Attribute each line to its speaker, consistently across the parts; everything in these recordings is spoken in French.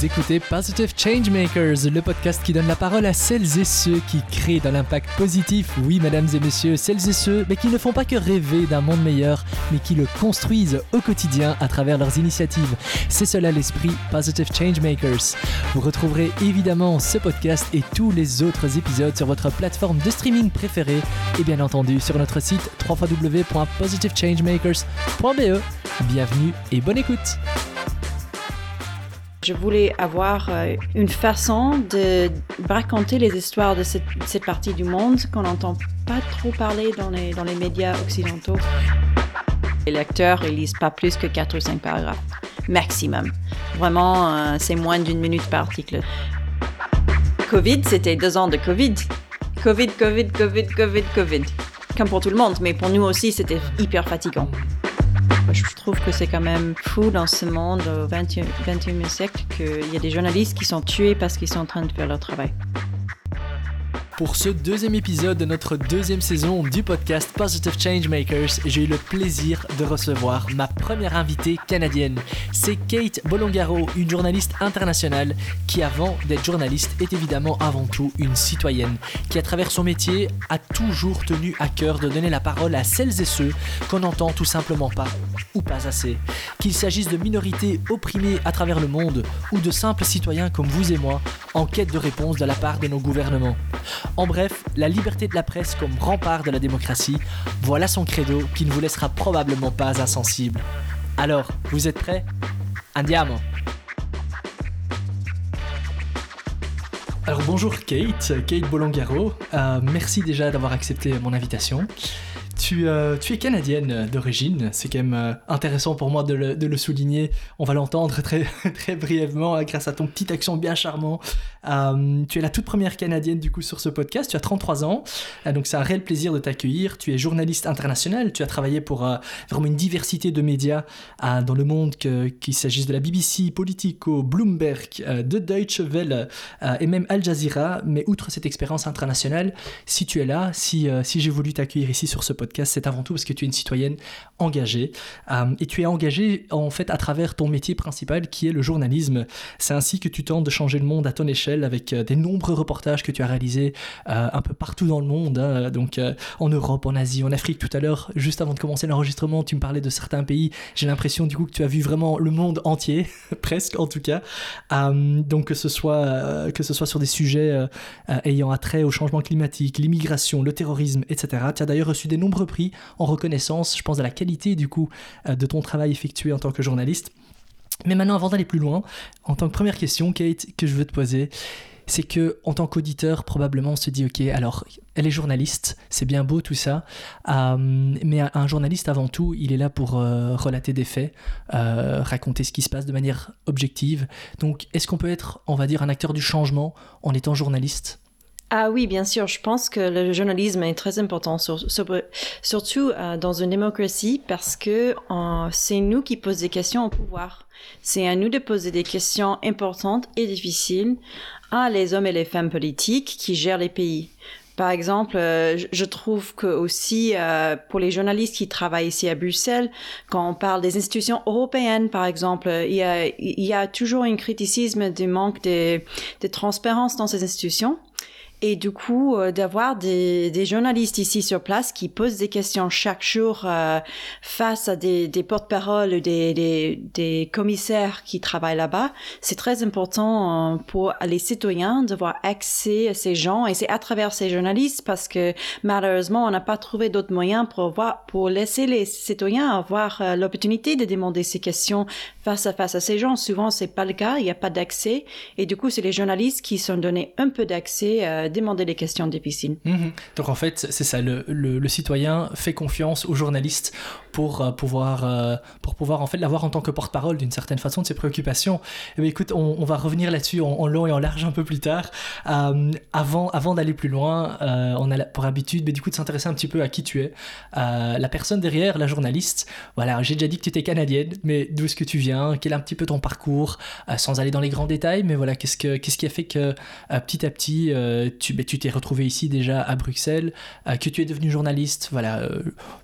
Speaker 1: Vous écoutez Positive Changemakers, le podcast qui donne la parole à celles et ceux qui créent de l'impact positif. Oui, mesdames et messieurs, celles et ceux, mais qui ne font pas que rêver d'un monde meilleur, mais qui le construisent au quotidien à travers leurs initiatives. C'est cela l'esprit Positive Changemakers. Vous retrouverez évidemment ce podcast et tous les autres épisodes sur votre plateforme de streaming préférée et bien entendu sur notre site www.positivechangemakers.be. Bienvenue et bonne écoute.
Speaker 2: Je voulais avoir euh, une façon de raconter les histoires de cette, partie du monde qu'on n'entend pas trop parler dans les, dans les médias occidentaux. Les lecteurs, ils lisent pas plus que 4 ou 5 paragraphes, maximum. Vraiment, euh, c'est moins d'une minute par article. Covid, c'était deux ans de Covid. Covid, Covid, Covid, Covid, Covid. Comme pour tout le monde, mais pour nous aussi, c'était hyper fatigant. Je trouve que c'est quand même fou dans ce monde au 21, 21e siècle qu'il y a des journalistes qui sont tués parce qu'ils sont en train de faire leur travail.
Speaker 1: Pour ce deuxième épisode de notre deuxième saison du podcast Positive Changemakers, j'ai eu le plaisir de recevoir ma première invitée canadienne. C'est Kate Bolongaro, une journaliste internationale qui, avant d'être journaliste, est évidemment avant tout une citoyenne, qui à travers son métier a toujours tenu à cœur de donner la parole à celles et ceux qu'on n'entend tout simplement pas ou pas assez. Qu'il s'agisse de minorités opprimées à travers le monde ou de simples citoyens comme vous et moi en quête de réponse de la part de nos gouvernements. En bref, la liberté de la presse comme rempart de la démocratie, voilà son credo qui ne vous laissera probablement pas insensible. Alors, vous êtes prêts? Andiamo Alors bonjour Kate, Kate Bolongaro, euh, merci déjà d'avoir accepté mon invitation. Tu, euh, es canadienne d'origine, c'est quand même euh, intéressant pour moi de le, souligner. On va l'entendre très, très brièvement grâce à ton petit accent bien charmant. Tu es la toute première canadienne du coup sur ce podcast, tu as 33 ans, donc c'est un réel plaisir de t'accueillir. Tu es journaliste international, tu as travaillé pour vraiment une diversité de médias dans le monde, qu'il s'agisse de la BBC, Politico, Bloomberg, de Deutsche Welle et même Al Jazeera. Mais outre cette expérience internationale, si tu es là, si, si j'ai voulu t'accueillir ici sur ce podcast, c'est avant tout parce que tu es une citoyenne engagée. Euh, et tu es engagée en fait à travers ton métier principal qui est le journalisme. C'est ainsi que tu tentes de changer le monde à ton échelle avec euh, des nombreux reportages que tu as réalisés euh, un peu partout dans le monde. Hein. donc en Europe, en Asie, en Afrique. Tout à l'heure, juste avant de commencer l'enregistrement, tu me parlais de certains pays. J'ai l'impression du coup que tu as vu vraiment le monde entier, presque en tout cas. donc que ce soit que ce soit sur des sujets ayant attrait au changement climatique, l'immigration, le terrorisme, etc. Tu as d'ailleurs reçu des nombreux prix en reconnaissance, je pense, à la qualité du coup euh, de ton travail effectué en tant que journaliste. Mais maintenant, avant d'aller plus loin, en tant que première question, Kate, que je veux te poser, c'est que en tant qu'auditeur, probablement on se dit ok, alors elle est journaliste, c'est bien beau tout ça, euh, mais un journaliste avant tout, il est là pour euh, relater des faits, raconter ce qui se passe de manière objective. Donc, est-ce qu'on peut être, on va dire, un acteur du changement en étant journaliste?
Speaker 2: Ah oui, bien sûr. Je pense que le journalisme est très important, surtout euh, dans une démocratie, parce que euh, c'est nous qui posons des questions au pouvoir. C'est à nous de poser des questions importantes et difficiles à les hommes et les femmes politiques qui gèrent les pays. Par exemple, euh, je trouve que aussi pour les journalistes qui travaillent ici à Bruxelles, quand on parle des institutions européennes, par exemple, il y a, il y a toujours un criticisme du manque de transparence dans ces institutions. Et du coup, euh, d'avoir des, des, journalistes ici sur place qui posent des questions chaque jour euh, face à des, des porte-paroles, des, des, des, commissaires qui travaillent là-bas, c'est très important euh, pour les citoyens d'avoir accès à ces gens. Et c'est à travers ces journalistes parce que malheureusement, on n'a pas trouvé d'autres moyens pour, voir, pour laisser les citoyens avoir l'opportunité de demander ces questions face à face à ces gens. Souvent, c'est pas le cas, il n'y a pas d'accès. Et du coup, c'est les journalistes qui sont donnés un peu d'accès demander les questions difficiles.
Speaker 1: Mhm. Donc en fait, c'est ça, le, le, citoyen fait confiance aux journalistes pour euh, pouvoir, euh, pour pouvoir en fait l'avoir en tant que porte-parole d'une certaine façon de ses préoccupations. Eh bien, écoute, on, va revenir là-dessus en, long et en large un peu plus tard. Euh, avant avant d'aller plus loin, on a pour habitude mais du coup de s'intéresser un petit peu à qui tu es, la personne derrière, la journaliste. Voilà, j'ai déjà dit que tu étais canadienne, mais d'où est-ce que tu viens? Quel est un petit peu ton parcours? Sans aller dans les grands détails, mais voilà, qu'est-ce, que, qu'est-ce qui a fait que petit à petit tu, tu t'es retrouvé ici déjà à Bruxelles, que tu es devenu journaliste Voilà,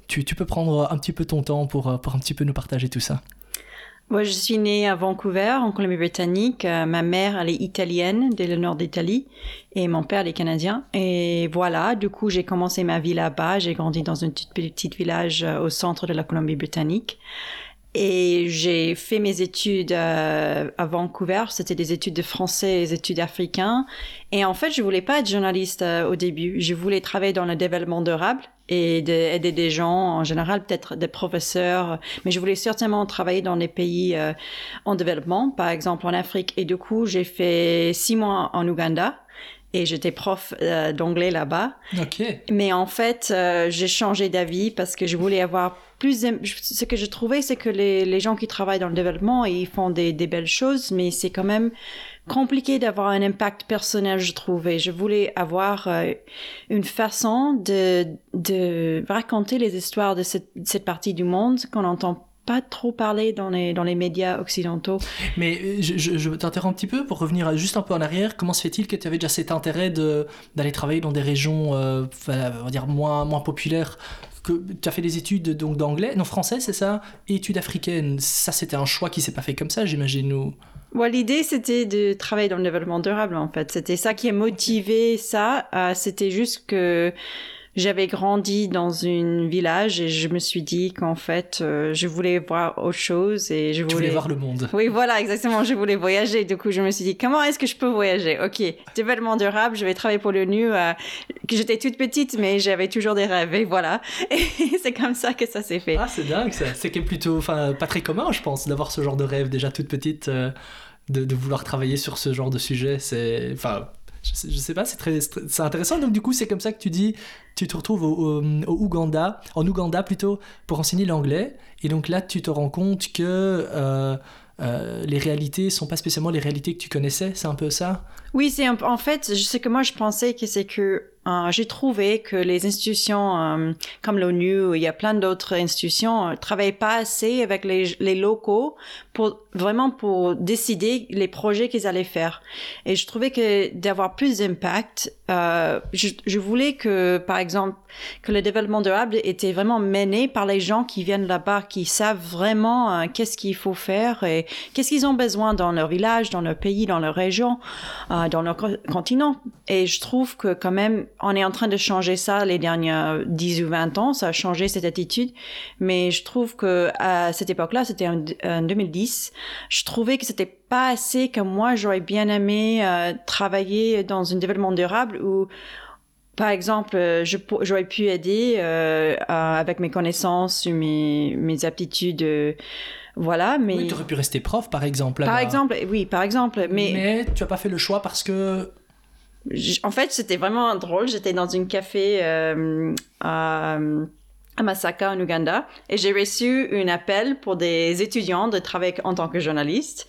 Speaker 1: tu, tu peux prendre un petit peu ton temps pour, pour un petit peu nous partager tout ça
Speaker 2: Moi, je suis née à Vancouver, en Colombie-Britannique. Euh, ma mère, elle est italienne, de le nord d'Italie, et mon père, il est canadien. Et voilà, du coup, j'ai commencé ma vie là-bas. J'ai grandi dans un petit, petit village euh, au centre de la Colombie-Britannique. Et j'ai fait mes études euh, à Vancouver. C'était des études de français des études africains. Et en fait, je voulais pas être journaliste euh, au début. Je voulais travailler dans le développement durable et aider des gens, en général peut-être des professeurs. Mais je voulais certainement travailler dans les pays euh, en développement, par exemple en Afrique. Et du coup, j'ai fait six mois en Ouganda et j'étais prof d'anglais là-bas.
Speaker 1: Ok.
Speaker 2: Mais en fait, j'ai changé d'avis parce que je voulais avoir plus ce que je trouvais c'est que les, les, gens qui travaillent dans le développement ils font des, des belles choses mais c'est quand même compliqué d'avoir un impact personnel je trouvais je voulais avoir euh, une façon de, de raconter les histoires de cette, cette partie du monde qu'on n'entend pas trop parler dans les, dans les médias occidentaux.
Speaker 1: Mais euh, je, je, je t'interromps un petit peu pour revenir juste un peu en arrière. Comment se fait-il que tu avais déjà cet intérêt d'aller travailler dans des régions euh, on va dire moins, moins populaires tu as fait des études donc d'anglais, non français, c'est ça, et études africaines. Ça, c'était un choix qui s'est pas fait comme ça, j'imagine. Ou...
Speaker 2: l'idée, c'était de travailler dans le développement durable, en fait. C'était ça qui a motivé ça. Euh, c'était juste que j'avais grandi dans un village et je me suis dit qu'en fait, euh, je voulais voir autre chose et je voulais...
Speaker 1: Tu voulais voir le monde.
Speaker 2: Oui, voilà, exactement. Je voulais voyager. Du coup, je me suis dit, comment est-ce que je peux voyager? Ok, développement durable, je vais travailler pour l'ONU. Euh, j'étais toute petite, mais j'avais toujours des rêves et voilà. Et c'est comme ça que ça s'est fait.
Speaker 1: Ah, c'est dingue ça. C'est plutôt, enfin, pas très commun, je pense, d'avoir ce genre de rêve déjà toute petite. Euh, de, de, vouloir travailler sur ce genre de sujet, c'est, enfin, je sais, pas, c'est très, c'est intéressant. Donc du coup, c'est comme ça que tu dis, tu te retrouves au, au, Ouganda, en Ouganda plutôt, pour enseigner l'anglais. Et donc là, tu te rends compte que euh, euh, les réalités sont pas spécialement les réalités que tu connaissais. C'est un peu ça?
Speaker 2: Oui, c'est en fait, je sais que moi je pensais que c'est que euh, j'ai trouvé que les institutions euh, comme l'ONU, il y a plein d'autres institutions, euh, travaillent pas assez avec les, locaux pour vraiment pour décider les projets qu'ils allaient faire. Et je trouvais que d'avoir plus d'impact, je, je, voulais que, par exemple, que le développement durable était vraiment mené par les gens qui viennent là-bas, qui savent vraiment qu'est-ce qu'il faut faire et qu'est-ce qu'ils ont besoin dans leur village, dans leur pays, dans leur région, dans leur continent. Et je trouve que quand même on est en train de changer ça les dernières 10 ou 20 ans, ça a changé cette attitude, mais je trouve que à cette époque-là, c'était en, 2010, je trouvais que c'était pas assez que moi j'aurais bien aimé euh, travailler dans un développement durable où par exemple, j'aurais pu aider euh, avec mes connaissances, mes, mes aptitudes, euh, voilà. Mais
Speaker 1: oui, tu aurais pu rester prof, par exemple.
Speaker 2: Par exemple, oui, par exemple. Mais
Speaker 1: mais tu as pas fait le choix parce que
Speaker 2: en fait, c'était vraiment drôle. J'étais dans un café euh, à, à, Masaka, en Ouganda, et j'ai reçu un appel pour des étudiants de travailler en tant que journaliste.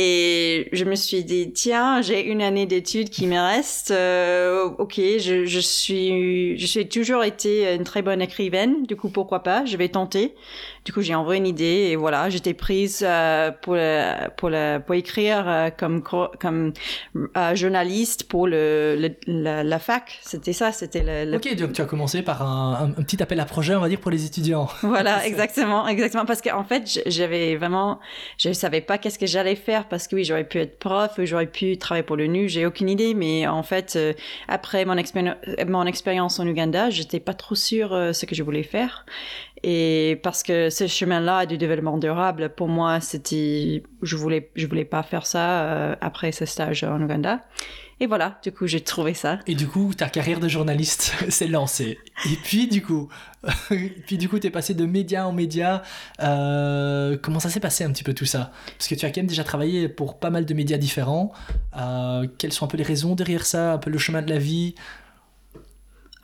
Speaker 2: Et je me suis dit, tiens, j'ai une année d'études qui me reste. Euh, ok, je, je suis, je suis toujours été une très bonne écrivaine. Du coup, pourquoi pas Je vais tenter. Du coup, j'ai envoyé une idée et voilà, j'étais prise euh, pour, pour, pour écrire euh, comme, comme euh, journaliste pour le, la, fac. C'était ça, c'était le,
Speaker 1: Ok, donc tu as commencé par un, un, petit appel à projet, on va dire, pour les étudiants.
Speaker 2: Voilà, exactement, exactement. Parce qu'en fait, j'avais vraiment, je savais pas qu'est-ce que j'allais faire parce que oui, j'aurais pu être prof, j'aurais pu travailler pour le NU, j'ai aucune idée. Mais en fait, après mon, mon expérience en Ouganda, j'étais pas trop sûre ce que je voulais faire. Et parce que ce chemin-là du développement durable, pour moi, c'était, je voulais, je voulais pas faire ça euh, après ce stage en Ouganda. Et voilà, du coup, j'ai trouvé ça.
Speaker 1: Et du coup, ta carrière de journaliste s'est lancée. Et puis, du coup, puis du coup, t'es passé de média en média. Euh, comment ça s'est passé un petit peu tout ça? Parce que tu as quand même déjà travaillé pour pas mal de médias différents. Euh, quelles sont un peu les raisons derrière ça, un peu le chemin de la vie?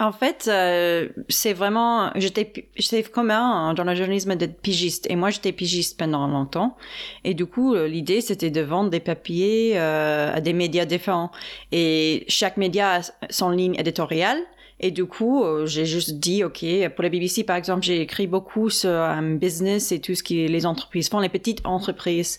Speaker 2: En fait, euh, c'est vraiment, j'étais, j'étais commun dans le journalisme d'être pigiste. Et moi, j'étais pigiste pendant longtemps. Et du coup, euh, l'idée, c'était de vendre des papiers euh, à des médias différents. Et chaque média a son ligne éditoriale. Et du coup, euh, j'ai juste dit, OK, pour la BBC, par exemple, j'ai écrit beaucoup sur un business et tout ce que les entreprises font, les petites entreprises.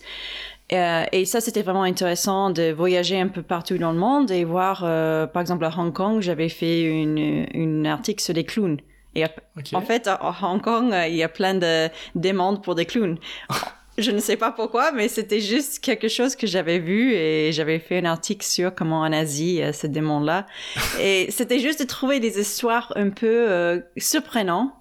Speaker 2: Euh, et ça, c'était vraiment intéressant de voyager un peu partout dans le monde et voir, euh, par exemple, à Hong Kong, j'avais fait une, une article sur des clowns. Et en fait, à Hong Kong, euh, il y a plein de demandes pour des clowns. Je ne sais pas pourquoi, mais c'était juste quelque chose que j'avais vu et j'avais fait un article sur comment en Asie, euh, ce démon-là. et c'était juste de trouver des histoires un peu surprenantes.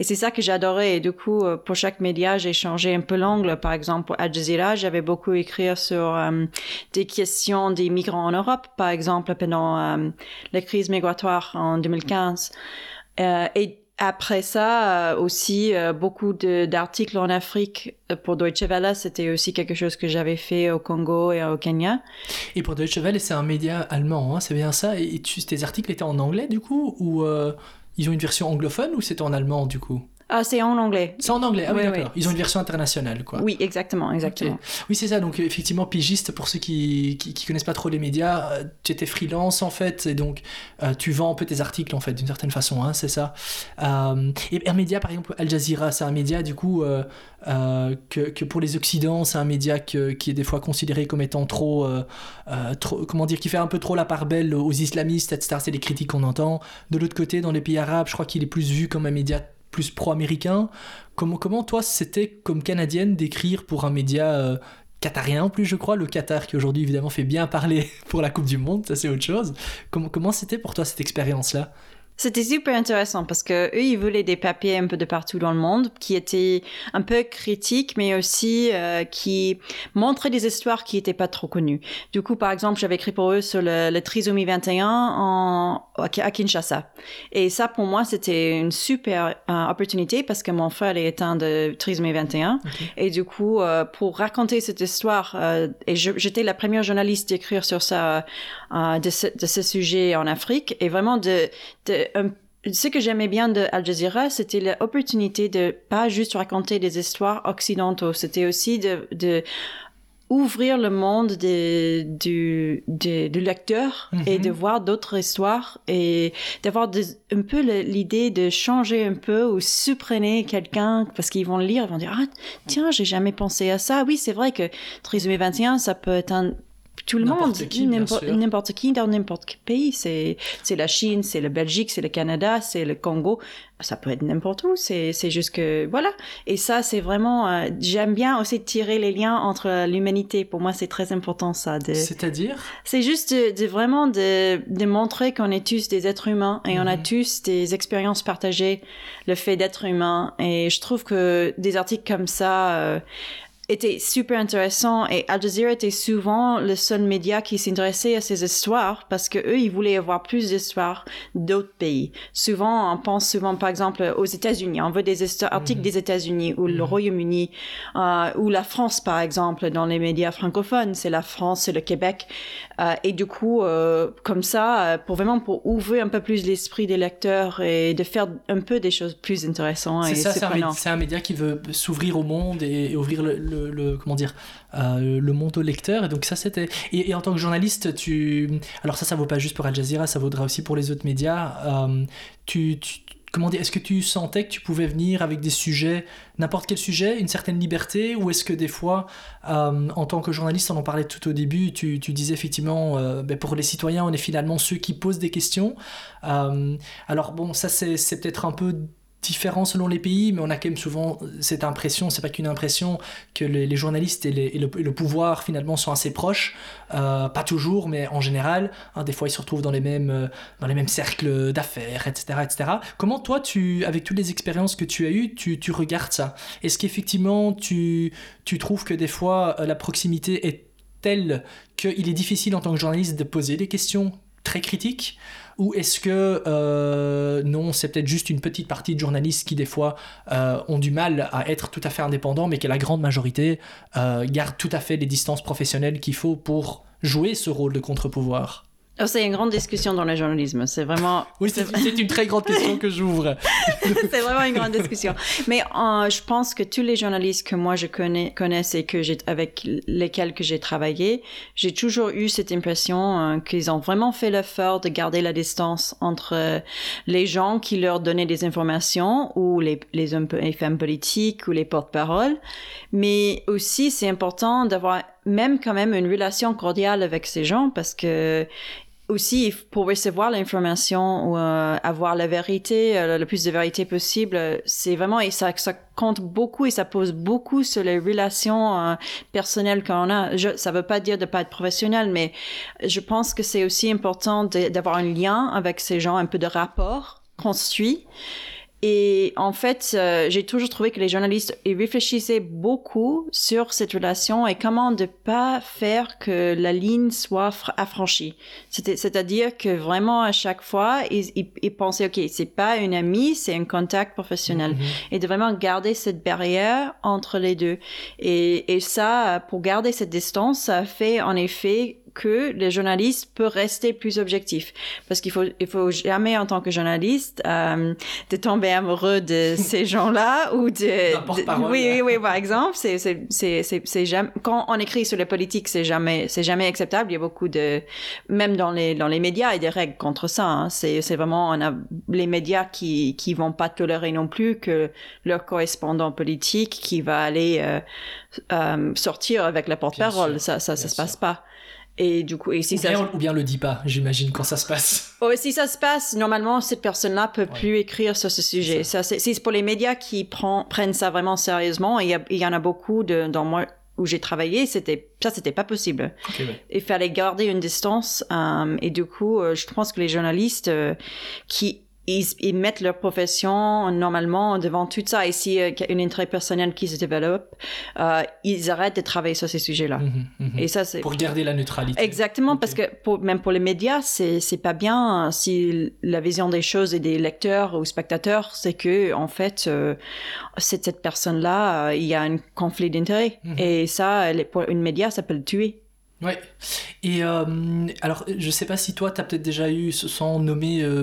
Speaker 2: Et c'est ça que j'adorais. Et du coup, euh, pour chaque média, j'ai changé un peu l'angle. Par exemple, pour Al Jazeera, j'avais beaucoup écrit sur euh, des questions des migrants en Europe, par exemple, pendant euh, la crise migratoire en 2015. et après ça, aussi, beaucoup d'articles en Afrique pour Deutsche Welle, c'était aussi quelque chose que j'avais fait au Congo et au Kenya.
Speaker 1: Et pour Deutsche Welle, c'est un média allemand, hein, c'est bien ça? Et tes articles étaient en anglais, du coup? Ou ils ont une version anglophone ou c'est en allemand du coup?
Speaker 2: Ah, c'est en anglais.
Speaker 1: C'est en anglais, ah oui, d'accord. Ils ont une version internationale, quoi.
Speaker 2: Oui, exactement, exactement.
Speaker 1: Oui, c'est ça. Donc, effectivement, pigiste, pour ceux qui, qui, connaissent pas trop les médias, euh, tu étais freelance, en fait, et donc euh, tu vends un peu tes articles, en fait, d'une certaine façon, hein, c'est ça. Euh, et un média, par exemple, Al Jazeera, c'est un média, du coup, que, que, pour les Occidents, c'est un média qui est des fois considéré comme étant trop, trop, comment dire, qui fait un peu trop la part belle aux islamistes, etc. C'est les critiques qu'on entend. De l'autre côté, dans les pays arabes, je crois qu'il est plus vu comme un média plus pro-américain. Comment, comment toi, c'était comme Canadienne d'écrire pour un média euh, qatarien en plus, je crois, le Qatar qui aujourd'hui évidemment fait bien parler pour la Coupe du Monde, ça c'est autre chose. Comment, comment c'était pour toi cette expérience-là?
Speaker 2: C'était super intéressant parce que eux, ils voulaient des papiers un peu de partout dans le monde qui étaient un peu critiques, mais aussi euh, qui montraient des histoires qui n'étaient pas trop connues. Du coup, par exemple, j'avais écrit pour eux sur le, trisomie 21 en, à Kinshasa. Et ça, pour moi, c'était une super euh, opportunité parce que mon frère est atteint de trisomie 21. Et du coup, euh, pour raconter cette histoire, et j'étais la première journaliste d'écrire sur ça, de ce, de, ce, sujet en Afrique, et vraiment de, ce que j'aimais bien de Al Jazeera, c'était l'opportunité de pas juste raconter des histoires occidentaux, c'était aussi de, de ouvrir le monde du, du, lecteur et mhm. de voir d'autres histoires et d'avoir un peu l'idée de changer un peu ou supprimer quelqu'un parce qu'ils vont lire, ils vont dire ah tiens j'ai jamais pensé à ça. Oui c'est vrai que Trisomie 21 ça peut être un tout le monde, n'importe qui dans n'importe quel pays. C'est, c'est la Chine, c'est la Belgique, c'est le Canada, c'est le Congo. Ça peut être n'importe où. C'est, c'est juste que, voilà. Et ça, c'est vraiment, euh, j'aime bien aussi tirer les liens entre l'humanité. Pour moi, c'est très important, ça. De,
Speaker 1: C'est-à-dire?
Speaker 2: C'est juste de, vraiment de, de, montrer qu'on est tous des êtres humains et on a mhm. tous des expériences partagées, le fait d'être humain. Et je trouve que des articles comme ça, euh, était super intéressant et Al Jazeera était souvent le seul média qui s'intéressait à ces histoires parce que eux ils voulaient avoir plus d'histoires d'autres pays. Souvent on pense souvent par exemple aux États-Unis, on veut des articles mhm. des États-Unis ou le mhm. Royaume-Uni euh, ou la France par exemple dans les médias francophones, c'est la France, c'est le Québec euh, et du coup euh, comme ça euh, pour vraiment pour ouvrir un peu plus l'esprit des lecteurs et de faire un peu des choses plus intéressantes.
Speaker 1: C'est ça, c'est un, média qui veut s'ouvrir au monde et, ouvrir le le, comment dire euh, le monde au lecteur et donc ça c'était et, en tant que journaliste tu alors ça ça vaut pas juste pour Al Jazeera ça vaudra aussi pour les autres médias tu, comment dire est-ce que tu sentais que tu pouvais venir avec des sujets n'importe quel sujet une certaine liberté ou est-ce que des fois euh, en tant que journaliste on en parlait tout au début tu, disais effectivement ben pour les citoyens on est finalement ceux qui posent des questions. Alors bon ça c'est peut-être un peu différent selon les pays, mais on a quand même souvent cette impression, c'est pas qu'une impression, que les, journalistes et, le, pouvoir finalement sont assez proches, euh, pas toujours, mais en général, hein, des fois ils se retrouvent dans les mêmes, euh, dans les mêmes cercles d'affaires, etc., etc. Comment toi, tu, avec toutes les expériences que tu as eues, tu, regardes ça? Est-ce qu'effectivement tu, tu trouves que des fois euh, la proximité est telle qu'il est difficile en tant que journaliste de poser des questions très critiques? Ou est-ce que euh, non, c'est peut-être juste une petite partie de journalistes qui des fois euh, ont du mal à être tout à fait indépendants, mais que la grande majorité euh, garde tout à fait les distances professionnelles qu'il faut pour jouer ce rôle de contre-pouvoir?
Speaker 2: C'est une grande discussion dans le journalisme. C'est vraiment.
Speaker 1: Oui, c'est une très grande question que j'ouvre.
Speaker 2: c'est vraiment une grande discussion. Mais euh, je pense que tous les journalistes que moi je connais, connaisse et que j'ai avec lesquels que j'ai travaillé, j'ai toujours eu cette impression euh, qu'ils ont vraiment fait l'effort de garder la distance entre euh, les gens qui leur donnaient des informations ou les, les hommes et femmes politiques ou les porte-paroles. Mais aussi, c'est important d'avoir même quand même une relation cordiale avec ces gens parce que aussi pour recevoir l'information ou euh, avoir la vérité, euh, le plus de vérité possible, c'est vraiment et ça, ça compte beaucoup et ça pose beaucoup sur les relations euh, personnelles qu'on a. Je, ça veut pas dire de pas être professionnel, mais je pense que c'est aussi important d'avoir un lien avec ces gens, un peu de rapport construit. Et en fait, euh, j'ai toujours trouvé que les journalistes ils réfléchissaient beaucoup sur cette relation et comment ne pas faire que la ligne soit affranchie. C'est-à-dire que vraiment à chaque fois, ils, ils, pensaient, OK, c'est pas une amie, c'est un contact professionnel. Mm-hmm. Et de vraiment garder cette barrière entre les deux. Et, et ça, pour garder cette distance, ça fait en effet que les journalistes peuvent rester plus objectifs. Parce qu'il faut il faut jamais en tant que journaliste euh, de tomber amoureux de ces gens-là ou de, oui oui oui par exemple c'est c'est c'est c'est jamais quand on écrit sur la politique c'est jamais c'est jamais acceptable. Il y a beaucoup de même dans les dans les médias il y a des règles contre ça hein. c'est c'est vraiment on a les médias qui qui vont pas tolérer non plus que leur correspondant politique qui va aller euh, euh, sortir avec la porte-parole. ça ça ça se passe pas et du coup, et si
Speaker 1: ou, bien, ça... ou bien le dit pas, j'imagine, quand ça se passe.
Speaker 2: Oh, si ça se passe, normalement, cette personne-là peut plus écrire sur ce sujet. Ça, c'est pour les médias qui prend, prennent ça vraiment sérieusement. Et il y, en a beaucoup de, dans moi où j'ai travaillé, c'était ça, c'était pas possible. Il fallait garder une distance. Euh, et du coup, euh, je pense que les journalistes euh, qui ils, mettent leur profession normalement devant tout ça. Et s'il y a une intérêt personnel qui se développe, euh, ils arrêtent de travailler sur ces sujets-là. Mhm,
Speaker 1: mhm. Et ça, c'est pour garder la neutralité.
Speaker 2: Exactement, parce que pour, même pour les médias, c'est c'est pas bien si la vision des choses et des lecteurs ou spectateurs, c'est que en fait, euh, cette personne-là, euh, il y a un conflit d'intérêt. Mhm. Et ça, pour une média, ça peut le tuer.
Speaker 1: Ouais. Et euh, alors, je sais pas si toi, tu as peut-être déjà eu, sans nommer euh,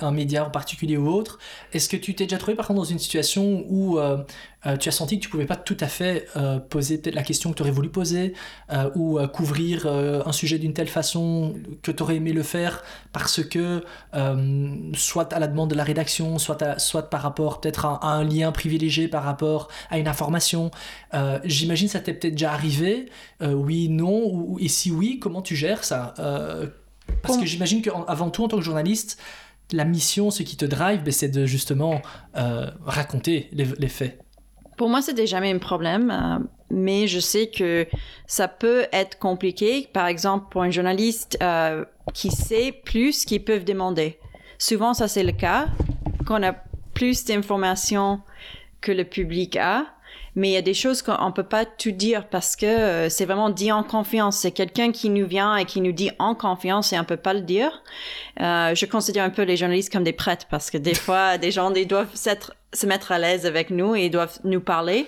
Speaker 1: un média en particulier ou autre, est-ce que tu t'es déjà trouvé par contre dans une situation où euh, euh, tu as senti que tu pouvais pas tout à fait euh, poser peut-être la question que tu aurais voulu poser euh, ou couvrir un sujet d'une telle façon que tu aurais aimé le faire parce que soit à la demande de la rédaction, soit, soit par rapport peut-être à, un lien privilégié par rapport à une information. J'imagine ça t'est peut-être déjà arrivé. oui, non, ou, et si oui, comment tu gères ça Parce que j'imagine qu'avant tout en tant que journaliste, la mission, ce qui te drive, ben, c'est de justement raconter les faits.
Speaker 2: Pour moi, c'était jamais un problème, euh, mais je sais que ça peut être compliqué. Par exemple, pour un journaliste euh, qui sait plus qu'ils peuvent demander. Souvent, ça c'est le cas. Qu'on a plus d'informations que le public a, mais il y a des choses qu'on peut pas tout dire parce que euh, c'est vraiment dit en confiance. C'est quelqu'un qui nous vient et qui nous dit en confiance et on peut pas le dire. Je considère un peu les journalistes comme des prêtres parce que des fois, des gens ils doivent se mettre à l'aise avec nous et ils doivent nous parler.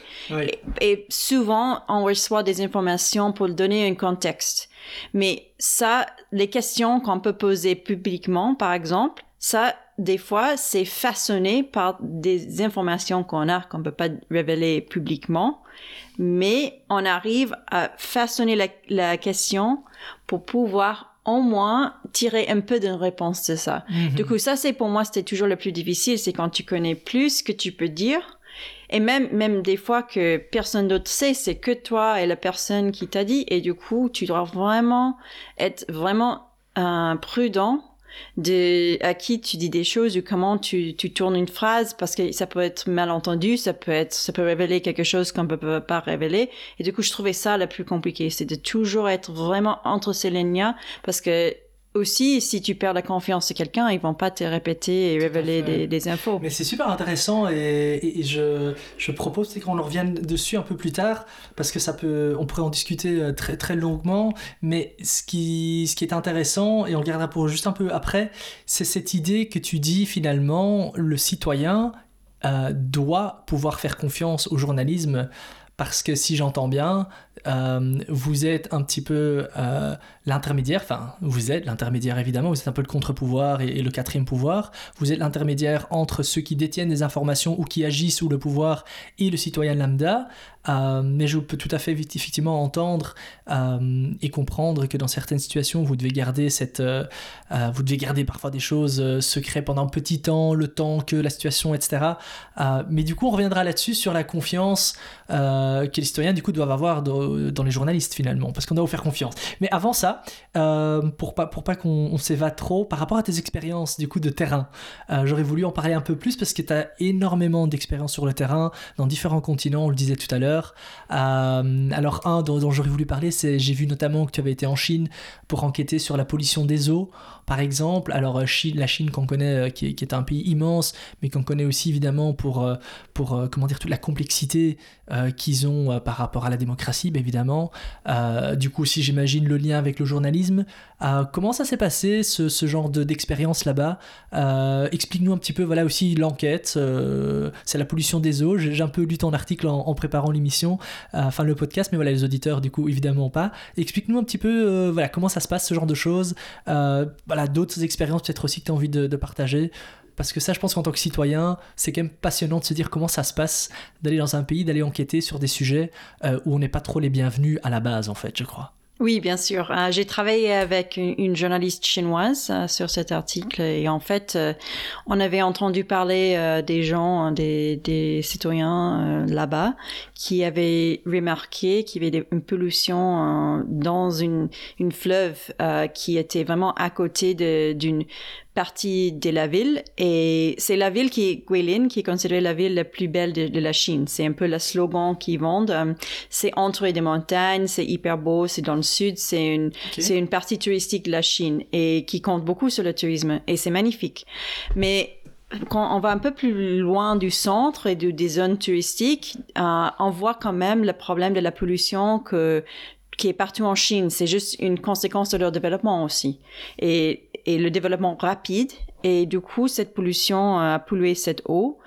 Speaker 2: Et, souvent, on reçoit des informations pour donner un contexte. Mais ça, les questions qu'on peut poser publiquement, par exemple, ça, des fois, c'est façonné par des informations qu'on a, qu'on ne peut pas révéler publiquement, mais on arrive à façonner la, question pour pouvoir au moins tirer un peu d'une réponse de ça. Mhm. Du coup, ça, c'est pour moi, c'était toujours le plus difficile, c'est quand tu connais plus que tu peux dire. Et même, même des fois que personne d'autre sait, c'est que toi et la personne qui t'a dit. Et du coup, tu dois vraiment être vraiment euh, prudent de à qui tu dis des choses ou comment tu, tu tournes une phrase parce que ça peut être mal entendu, ça peut être, ça peut révéler quelque chose qu'on peut pas révéler. Et du coup, je trouvais ça le plus compliqué, c'est de toujours être vraiment entre ces lignes parce que aussi, si tu perds la confiance de quelqu'un, ils vont pas te répéter et révéler des, des, infos.
Speaker 1: Mais c'est super intéressant et, je, je, propose qu'on en revienne dessus un peu plus tard parce que ça peut, on pourrait en discuter euh, très très longuement. Mais ce qui, ce qui est intéressant et on regardera pour juste un peu après, c'est cette idée que tu dis finalement le citoyen euh, doit pouvoir faire confiance au journalisme parce que si j'entends bien, euh, vous êtes un petit peu euh, l'intermédiaire, enfin vous êtes l'intermédiaire évidemment, vous êtes un peu le contre-pouvoir et, le quatrième pouvoir, vous êtes l'intermédiaire entre ceux qui détiennent des informations ou qui agissent sous le pouvoir et le citoyen lambda, euh, mais je peux tout à fait effectivement entendre et comprendre que dans certaines situations vous devez garder cette, vous devez garder parfois des choses secrètes pendant un petit temps, le temps que la situation, etc. mais du coup on reviendra là-dessus sur la confiance que les citoyens du coup doivent avoir dans les journalistes finalement, parce qu'on doit vous faire confiance. Mais avant ça, pour pas, pour pas qu'on s'évade trop, par rapport à tes expériences du coup de terrain, j'aurais voulu en parler un peu plus parce que tu as énormément d'expérience sur le terrain, dans différents continents, on le disait tout à l'heure. alors un dont, j'aurais voulu parler, c'est j'ai vu notamment que tu avais été en Chine pour enquêter sur la pollution des eaux par exemple. Alors euh, la Chine qu'on connaît, euh, qui est, un pays immense, mais qu'on connaît aussi évidemment pour, euh, pour comment dire, toute la complexité qu'ils ont par rapport à la démocratie, bien évidemment. du coup, si j'imagine le lien avec le journalisme, comment ça s'est passé, ce, genre d'expérience là-bas? Explique-nous un petit peu, voilà aussi l'enquête, c'est la pollution des eaux. J'ai un peu lu ton article en, préparant l'émission, enfin le podcast, mais voilà, les auditeurs, du coup, évidemment pas. Explique-nous un petit peu, voilà, comment ça se passe, ce genre de choses d'autres expériences peut-être aussi que tu as envie de, partager parce que ça, je pense qu'en tant que citoyen, c'est quand même passionnant de se dire comment ça se passe d'aller dans un pays, d'aller enquêter sur des sujets euh, où on n'est pas trop les bienvenus à la base, en fait, je crois.
Speaker 2: Oui, bien sûr. Euh, j'ai travaillé avec une, journaliste chinoise euh, sur cet article et en fait, on avait entendu parler des gens, des, des citoyens là-bas qui avaient remarqué qu'il y avait une pollution dans une, une fleuve qui était vraiment à côté d'une partie de la ville et c'est la ville qui est Guilin qui est considérée la ville la plus belle de, la Chine. C'est un peu le slogan qu'ils vendent. Euh, c'est entre des montagnes, c'est hyper beau, c'est dans le sud, c'est une c'est une partie touristique de la Chine et qui compte beaucoup sur le tourisme et c'est magnifique. Mais quand on va un peu plus loin du centre et des zones touristiques, euh, on voit quand même le problème de la pollution que qui est partout en Chine. C'est juste une conséquence de leur développement aussi. Et, et le développement rapide. Et du coup, cette pollution a pollué cette eau.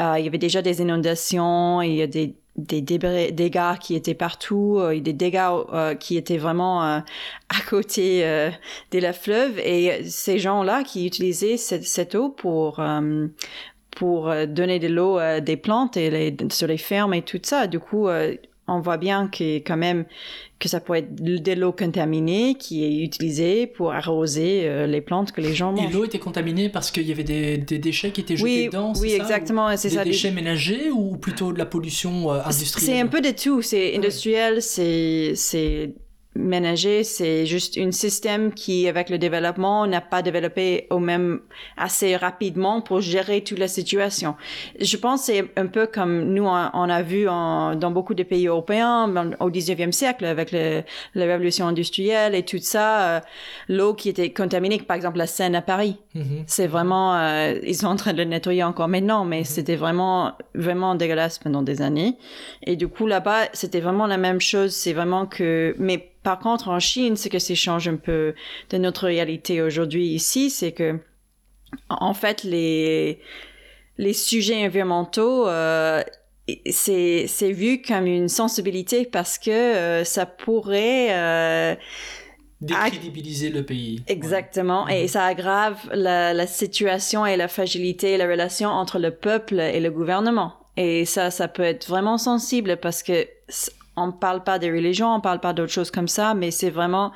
Speaker 2: Euh, il y avait déjà des inondations, il y a des, dégâts qui étaient partout, euh, des dégâts euh, qui étaient vraiment euh, à côté de la fleuve. Et ces gens-là qui utilisaient cette, eau pour pour donner de l'eau à des plantes et sur les fermes et tout ça. Du coup, on voit bien que quand même que ça pourrait être de l'eau contaminée qui est utilisée pour arroser euh, les plantes que les gens mangent.
Speaker 1: Et l'eau était contaminée parce qu'il y avait des, déchets qui étaient jetés dedans
Speaker 2: Oui, exactement, c'est
Speaker 1: ça. Des déchets ménagers ou plutôt de la pollution euh, industrielle?
Speaker 2: C'est un peu de tout. C'est industriel, c'est ménager, c'est juste un système qui, avec le développement, n'a pas développé au même assez rapidement pour gérer toute la situation. Je pense c'est un peu comme nous, on a vu en, dans beaucoup de pays européens au 19e siècle avec le, la révolution industrielle et tout ça, euh, l'eau qui était contaminée, par exemple la Seine à Paris. Mm-hmm. C'est vraiment, euh, ils sont en train de le nettoyer encore maintenant, mais mm-hmm. c'était vraiment, vraiment dégueulasse pendant des années. Et du coup, là-bas, c'était vraiment la même chose. C'est vraiment que, mais par contre, en Chine, ce que ça change un peu de notre réalité aujourd'hui ici, c'est que, en fait, les, les sujets environnementaux, euh, c'est, c'est vu comme une sensibilité parce que euh, ça pourrait euh,
Speaker 1: décrédibiliser le pays.
Speaker 2: Exactement. Et mhm. ça aggrave la, la, situation et la fragilité et la relation entre le peuple et le gouvernement. Et ça, ça peut être vraiment sensible parce que on ne parle pas des religions, on ne parle pas d'autres choses comme ça, mais c'est vraiment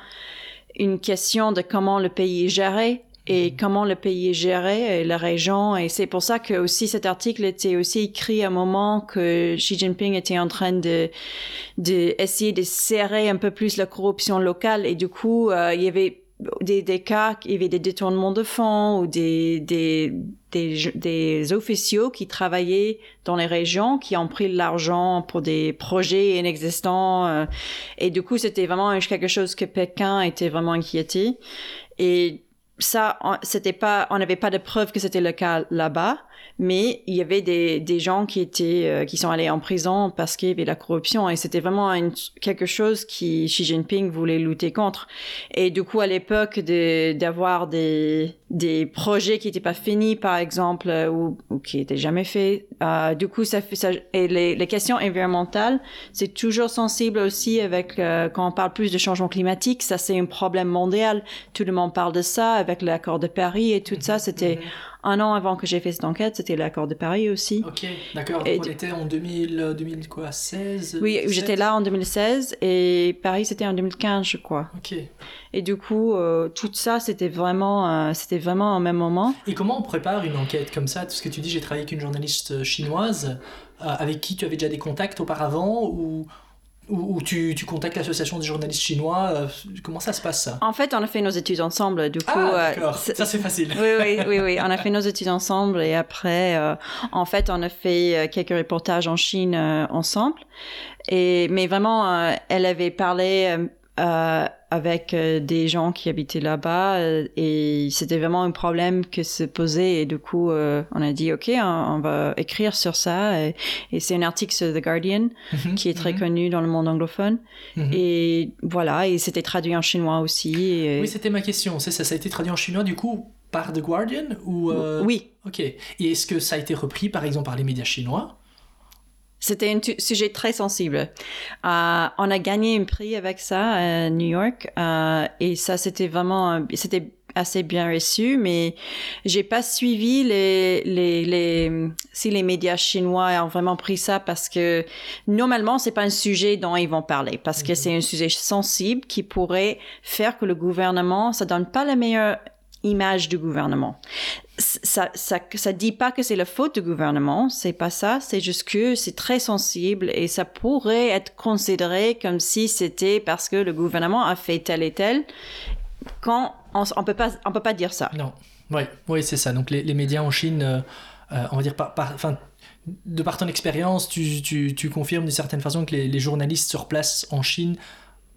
Speaker 2: une question de comment le pays est géré et mhm. comment le pays est géré et la région. Et c'est pour ça que aussi cet article était aussi écrit à un moment que Xi Jinping était en train de, de essayer de serrer un peu plus la corruption locale. Et du coup, euh, il y avait des, des cas, il y avait des détournements de fonds ou des, des, des, des officiaux qui travaillaient dans les régions, qui ont pris l'argent pour des projets inexistants. Euh, et du coup, c'était vraiment quelque chose que Pékin était vraiment inquiété. Et ça, c'était pas, on n'avait pas de preuve que c'était le cas là-bas mais il y avait des, des gens qui étaient euh, qui sont allés en prison parce qu'il y avait la corruption. Et c'était vraiment une, quelque chose qui Xi Jinping voulait lutter contre. Et du coup à l'époque d'avoir des des projets qui n'étaient pas finis par exemple ou, ou qui étaient jamais faits euh, du coup ça fait ça et les, les questions environnementales c'est toujours sensible aussi avec euh, quand on parle plus de changement climatique ça c'est un problème mondial. Tout le monde parle de ça avec l'accord de Paris et tout ça. C'était mm-hmm un an avant que j'ai fait cette enquête, c'était l'accord de Paris aussi.
Speaker 1: Ok, d'accord. On était en 2000, 2016
Speaker 2: Oui, j'étais là en 2016 et Paris c'était en 2015, je crois.
Speaker 1: Ok.
Speaker 2: Et du coup, euh, tout ça, c'était vraiment, euh, c'était vraiment au même moment.
Speaker 1: Et comment on prépare une enquête comme ça? Tout ce que tu dis, j'ai travaillé avec une journaliste chinoise. avec qui tu avais déjà des contacts auparavant ou ou, tu, tu, contactes l'association des journalistes chinois euh, Comment ça se passe ça?
Speaker 2: En fait, on a fait nos études ensemble. Du coup,
Speaker 1: ah, d'accord. ça c'est facile.
Speaker 2: oui, oui, oui, oui, On a fait nos études ensemble et après, euh, en fait, on a fait euh, quelques reportages en Chine ensemble. Et mais vraiment, elle avait parlé avec euh, des gens qui habitaient là-bas euh, et c'était vraiment un problème que se posait et du coup euh, on a dit ok on, va écrire sur ça et, c'est un article sur The Guardian mhm, qui est très mhm. connu dans le monde anglophone. Mhm. et voilà et c'était traduit en chinois aussi
Speaker 1: oui c'était ma question c'est ça ça a été traduit en chinois du coup par The Guardian ou
Speaker 2: oui.
Speaker 1: Ok. Et est-ce que ça a été repris par exemple par les médias chinois?
Speaker 2: C'était un sujet très sensible. Euh, on a gagné un prix avec ça à New York euh, et ça c'était vraiment c'était assez bien reçu, mais j'ai pas suivi les, les, les, si les médias chinois ont vraiment pris ça parce que normalement c'est pas un sujet dont ils vont parler parce que mhm. c'est un sujet sensible qui pourrait faire que le gouvernement ça donne pas la meilleure image du gouvernement. Ça, ça, ça dit pas que c'est la faute du gouvernement, c'est pas ça, c'est juste que c'est très sensible et ça pourrait être considéré comme si c'était parce que le gouvernement a fait tel et tel, quand on, on peut pas, on peut pas dire ça.
Speaker 1: Non, oui, c'est ça. Donc les, médias en Chine, euh, euh, on va dire de par ton expérience, tu, tu, tu confirmes d'une certaine façon que les, les, journalistes sur place en Chine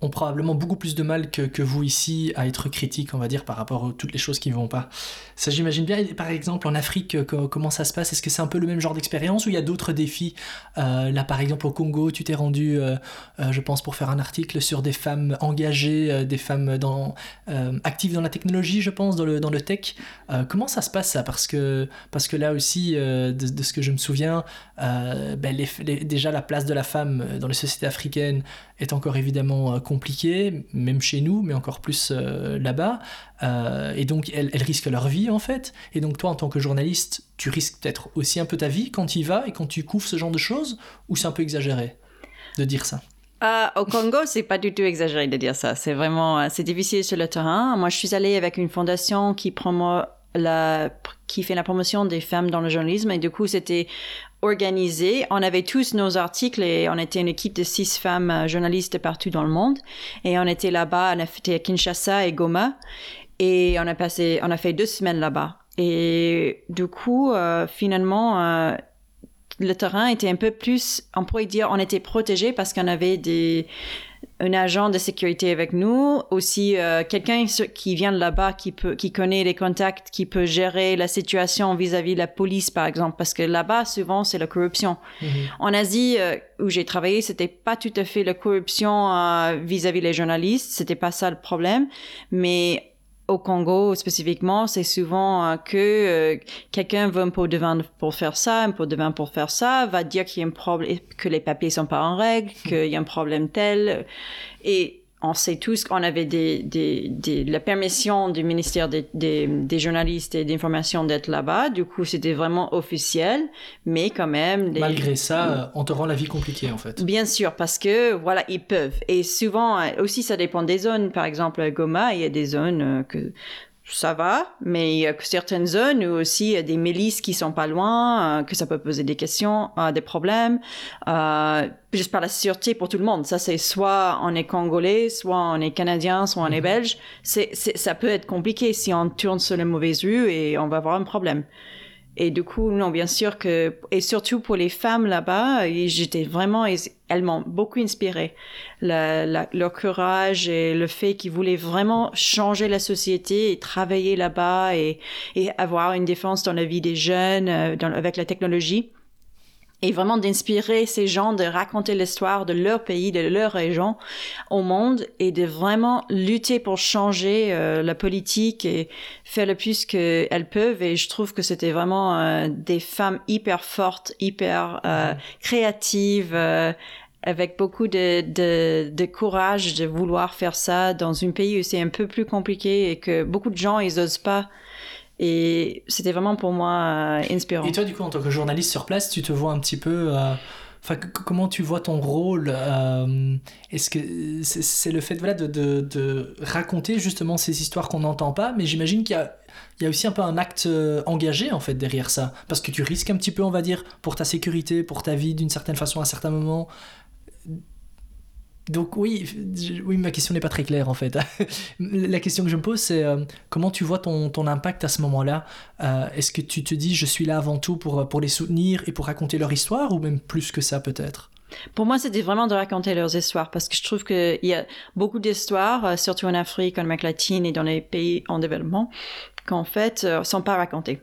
Speaker 1: ont probablement beaucoup plus de mal que, que, vous ici à être critique, on va dire, par rapport à toutes les choses qui ne vont pas. Ça, j'imagine bien. par exemple, en Afrique, comment ça se passe? Est-ce que c'est un peu le même genre d'expérience ou il y a d'autres défis? Euh, Là, par exemple, au Congo, tu t'es rendu, euh, euh, je pense, pour faire un article sur des femmes engagées, des femmes dans, actives dans la technologie, je pense, dans le, dans le tech. comment ça se passe ça? Parce que, parce que là aussi, de, de, ce que je me souviens, ben, déjà la place de la femme dans les sociétés africaines est encore évidemment compliquée, même chez nous, mais encore plus là-bas. et donc, elles, risquent leur vie en fait. Et donc toi, en tant que journaliste, tu risques peut-être aussi un peu ta vie quand tu y vas et quand tu couvres ce genre de choses, ou c'est un peu exagéré de dire ça?
Speaker 2: Euh, au Congo, c'est pas du tout exagéré de dire ça. C'est vraiment, euh, c'est difficile sur le terrain. Moi, je suis allée avec une fondation qui la, qui fait la promotion des femmes dans le journalisme et du coup, c'était organisé. On avait tous nos articles et on était une équipe de six femmes euh, journalistes partout dans le monde. Et on était là-bas, on était à Kinshasa et Goma. Et on a passé, on a fait deux semaines là-bas. Et du coup, euh, finalement, euh, le terrain était un peu plus, on pourrait dire, on était protégé parce qu'on avait des, un agent de sécurité avec nous, aussi euh, quelqu'un qui vient de là-bas, qui peut, qui connaît les contacts, qui peut gérer la situation vis-à-vis la police, par exemple, parce que là-bas, souvent, c'est la corruption. Mm-hmm. En Asie, où j'ai travaillé, c'était pas tout à fait la corruption vis-à-vis des journalistes, c'était pas ça le problème, mais au Congo spécifiquement, c'est souvent euh, que euh, quelqu'un veut un pot de vin pour faire ça, un pot de vin pour faire ça, va dire qu'il y a un problème, que les papiers sont pas en règle, qu'il y a un problème tel, et on sait tous qu'on avait des, des, des, la permission du ministère des, des, journalistes et d'information d'être là-bas. Du coup, c'était vraiment officiel, mais quand même.
Speaker 1: Malgré ça, on te rend la vie compliquée en fait.
Speaker 2: Bien sûr, parce que voilà, ils peuvent. Et souvent aussi, ça dépend des zones. Par exemple, à Goma, il y a des zones euh, que ça va, mais il y a certaines zones où aussi il y a des milices qui sont pas loin, euh, que ça peut poser des questions, euh, des problèmes, euh, juste par la sûreté pour tout le monde. Ça, c'est soit on est congolais, soit on est canadien, soit on est mhm. belge. C'est, ça peut être compliqué si on tourne sur les mauvaises rues et on va avoir un problème. Et du coup, non, bien sûr que, et surtout pour les femmes là-bas, j'étais vraiment, elles m'ont beaucoup inspiré. La, leur courage et le fait qu'ils voulaient vraiment changer la société et travailler là-bas et, et avoir une défense dans la vie des jeunes, euh, dans, avec la technologie et vraiment d'inspirer ces gens de raconter l'histoire de leur pays, de leur région au monde et de vraiment lutter pour changer euh, la politique et faire le plus qu'elles peuvent. Et je trouve que c'était vraiment euh, des femmes hyper fortes, hyper euh, créatives, avec beaucoup de, de, de, courage de vouloir faire ça dans un pays où c'est un peu plus compliqué et que beaucoup de gens, ils osent pas. Et c'était vraiment pour moi euh, inspirant.
Speaker 1: Et toi, du coup, en tant que journaliste sur place, tu te vois un petit peu, euh, comment tu vois ton rôle euh, Est-ce que c'est le fait voilà, de, raconter justement ces histoires qu'on n'entend pas Mais j'imagine qu'il y y a aussi un peu un acte engagé en fait derrière ça, parce que tu risques un petit peu, on va dire, pour ta sécurité, pour ta vie d'une certaine façon à certains moments. Donc oui, oui, ma question n'est pas très claire en fait. la question que je me pose, c'est euh, comment tu vois ton, ton, impact à ce moment-là? Euh, Est-ce que tu te dis, je suis là avant tout pour, pour les soutenir et pour raconter leur histoire, ou même plus que ça peut-être?
Speaker 2: Pour moi, c'était vraiment de raconter leurs histoires parce que je trouve qu'il y a beaucoup d'histoires, euh, surtout en Afrique, en Amérique latine et dans les pays en développement, qu'en fait, sont pas racontées.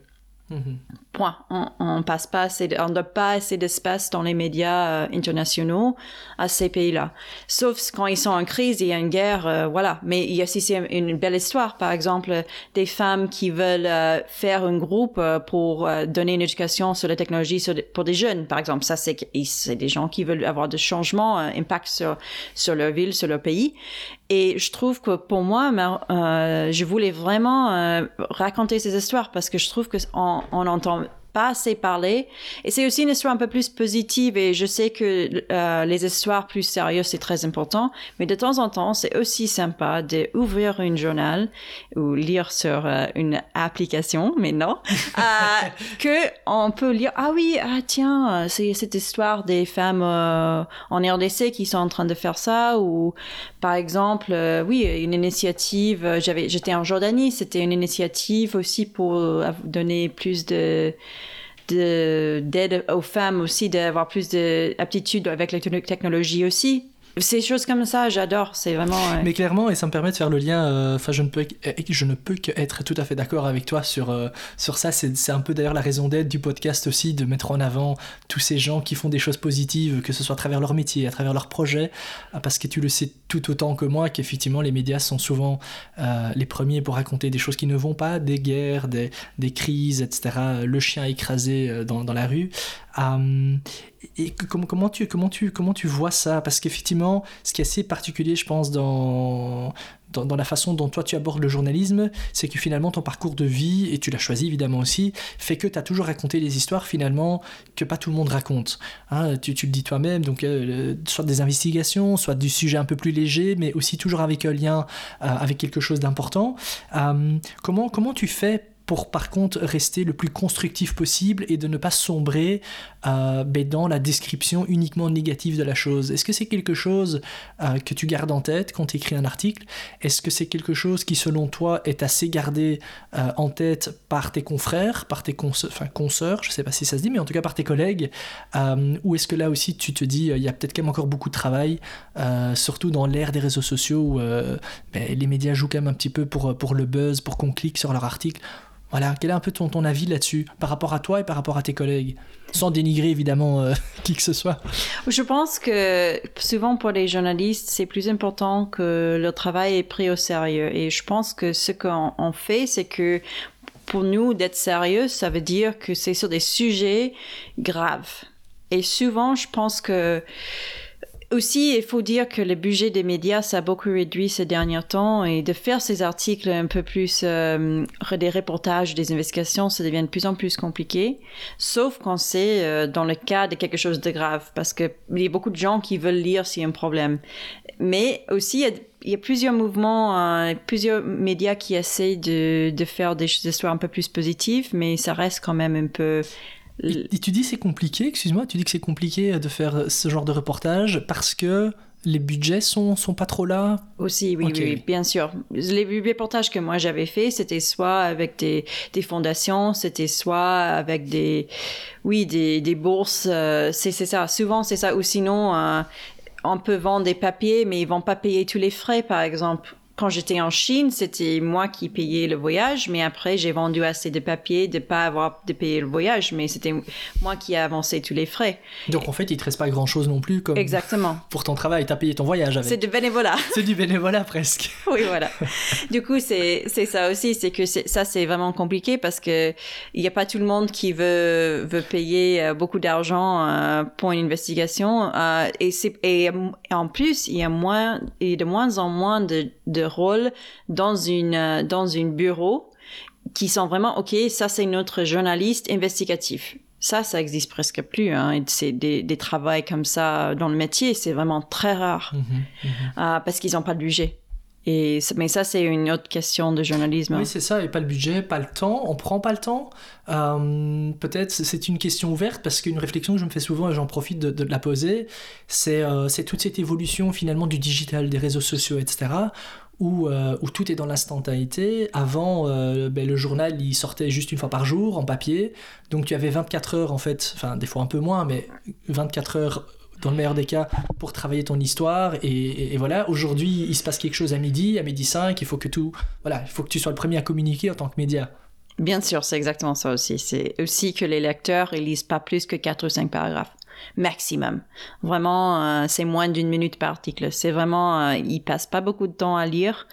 Speaker 2: Mm-hmm. Point. On, ne passe pas assez, on n'a pas assez d'espace dans les médias euh, internationaux à ces pays-là. Sauf quand ils sont en crise, il y a une guerre, euh, voilà. Mais il y a aussi une belle histoire, par exemple, des femmes qui veulent euh, faire un groupe pour donner une éducation sur la technologie pour des jeunes, par exemple. Ça, c'est des gens qui veulent avoir des changements, un impact sur sur leur ville, sur leur pays. Et je trouve que pour moi, je voulais vraiment raconter ces histoires parce que je trouve que on, on entend pas assez parlé. Et c'est aussi une histoire un peu plus positive et je sais que euh, les histoires plus sérieuses, c'est très important. Mais de temps en temps, c'est aussi sympa d'ouvrir une journal ou lire sur euh, une application, mais non, euh, que on peut lire, ah oui, ah tiens, c'est cette histoire des femmes en RDC qui sont en train de faire ça ou par exemple, oui, une initiative, j'avais, j'étais en Jordanie, c'était une initiative aussi pour donner plus de d'aide aux femmes aussi, d'avoir plus d'aptitude avec la technologie aussi. Ces choses comme ça, j'adore, c'est vraiment...
Speaker 1: Mais clairement, et ça me permet de faire le lien, euh, enfin je, ne peux, je peux qu'être tout à fait d'accord avec toi sur, euh, sur ça, c'est un peu d'ailleurs la raison d'être du podcast aussi, de mettre en avant tous ces gens qui font des choses positives, que ce soit à travers leur métier, à travers leur projet, euh, parce que tu le sais tout autant que moi qu'effectivement les médias sont souvent les premiers pour raconter des choses qui ne vont pas, des guerres, des, des crises, etc., le chien écrasé dans, dans la rue. Et comment, comment, tu, comment, tu, comment tu vois ça? Parce qu'effectivement, ce qui est assez particulier, je pense, dans, dans, la façon dont toi tu abordes le journalisme, c'est que finalement ton parcours de vie, et tu l'as choisi évidemment aussi, fait que tu as toujours raconté des histoires finalement que pas tout le monde raconte. Hein, tu, tu, le dis toi-même, donc euh, soit des investigations, soit du sujet un peu plus léger, mais aussi toujours avec un lien euh, avec quelque chose d'important. Euh, comment, comment tu fais pour par contre rester le plus constructif possible et de ne pas sombrer euh, ben, dans la description uniquement négative de la chose. Est-ce que c'est quelque chose euh, que tu gardes en tête quand tu écris un article? Est-ce que c'est quelque chose qui selon toi est assez gardé euh, en tête par tes confrères, par tes enfin, consoeurs, je sais pas si ça se dit, mais en tout cas par tes collègues Ou est-ce que là aussi tu te dis il y a peut-être quand même encore beaucoup de travail, surtout dans l'ère des réseaux sociaux où ben, les médias jouent quand même un petit peu pour, pour le buzz, pour qu'on clique sur leur article? Voilà, quel est un peu ton, ton avis là-dessus, par rapport à toi et par rapport à tes collègues? Sans dénigrer évidemment euh, qui que ce soit.
Speaker 2: Je pense que souvent pour les journalistes, c'est plus important que le travail est pris au sérieux. Et je pense que ce qu'on fait, c'est que pour nous, d'être sérieux, ça veut dire que c'est sur des sujets graves. Et souvent, je pense que aussi, il faut dire que le budget des médias s'est beaucoup réduit ces derniers temps et de faire ces articles un peu plus, euh, des reportages, des investigations, ça devient de plus en plus compliqué, sauf quand c'est euh, dans le cas de quelque chose de grave, parce qu'il y a beaucoup de gens qui veulent lire s'il y a un problème. Mais aussi, il y a, plusieurs mouvements, euh, plusieurs médias qui essaient de, de faire des histoires un peu plus positives, mais ça reste quand même un peu
Speaker 1: et, tu dis c'est compliqué, excuse-moi, tu dis que c'est compliqué de faire ce genre de reportage parce que les budgets sont, sont pas trop là?
Speaker 2: Aussi, oui, oui, bien sûr. Les reportages que moi j'avais fait, c'était soit avec des, des fondations, c'était soit avec des, oui, des, des bourses. Euh, c'est ça, souvent c'est ça. Ou sinon, euh, on peut vendre des papiers, mais ils vont pas payer tous les frais, par exemple quand j'étais en Chine, c'était moi qui payais le voyage, mais après, j'ai vendu assez de papiers de pas avoir de payer le voyage, mais c'était moi qui ai avancé tous les frais.
Speaker 1: Donc, en fait, il te reste pas grand chose non plus comme.
Speaker 2: Exactement.
Speaker 1: Pour ton travail, tu as payé ton voyage avec.
Speaker 2: C'est du bénévolat.
Speaker 1: c'est du bénévolat presque.
Speaker 2: oui, voilà. du coup, c'est, c'est ça aussi, c'est que ça, c'est vraiment compliqué parce que il n'y a pas tout le monde qui veut, veut payer euh, beaucoup d'argent euh, pour une investigation. Euh, et, c'est, et en plus, il y a moins, et de moins en moins de, de rôle dans une dans une bureau qui sont vraiment ok ça c'est notre journaliste investigatif Ça, ça existe presque plus. Hein. C'est des, des travails comme ça dans le métier, c'est vraiment très rare
Speaker 1: Mhm, mhm.
Speaker 2: Ah, parce qu'ils n'ont pas de budget. Et mais ça, c'est une autre question de journalisme.
Speaker 1: Oui, c'est ça, et pas le budget, pas le temps, on prend pas le temps. Euh, Peut-être c'est une question ouverte parce qu'une réflexion que je me fais souvent et j'en profite de, de la poser, c'est euh, c'est toute cette évolution finalement du digital, des réseaux sociaux, etc. Où, euh, où tout est dans l'instantanéité. Avant, euh, ben, le journal, il sortait juste une fois par jour en papier. Donc tu avais 24 heures en fait, enfin des fois un peu moins, mais 24 heures dans le meilleur des cas pour travailler ton histoire. Et, voilà, aujourd'hui, il se passe quelque chose à midi, à midi 5, il faut que tout, voilà, il faut que tu sois le premier à communiquer en tant que média.
Speaker 2: Bien sûr, c'est exactement ça aussi. C'est aussi que les lecteurs, ils lisent pas plus que quatre ou cinq paragraphes. Maximum. Vraiment, euh, c'est moins d'une minute par article. C'est vraiment, euh, ils passent pas beaucoup de temps à lire.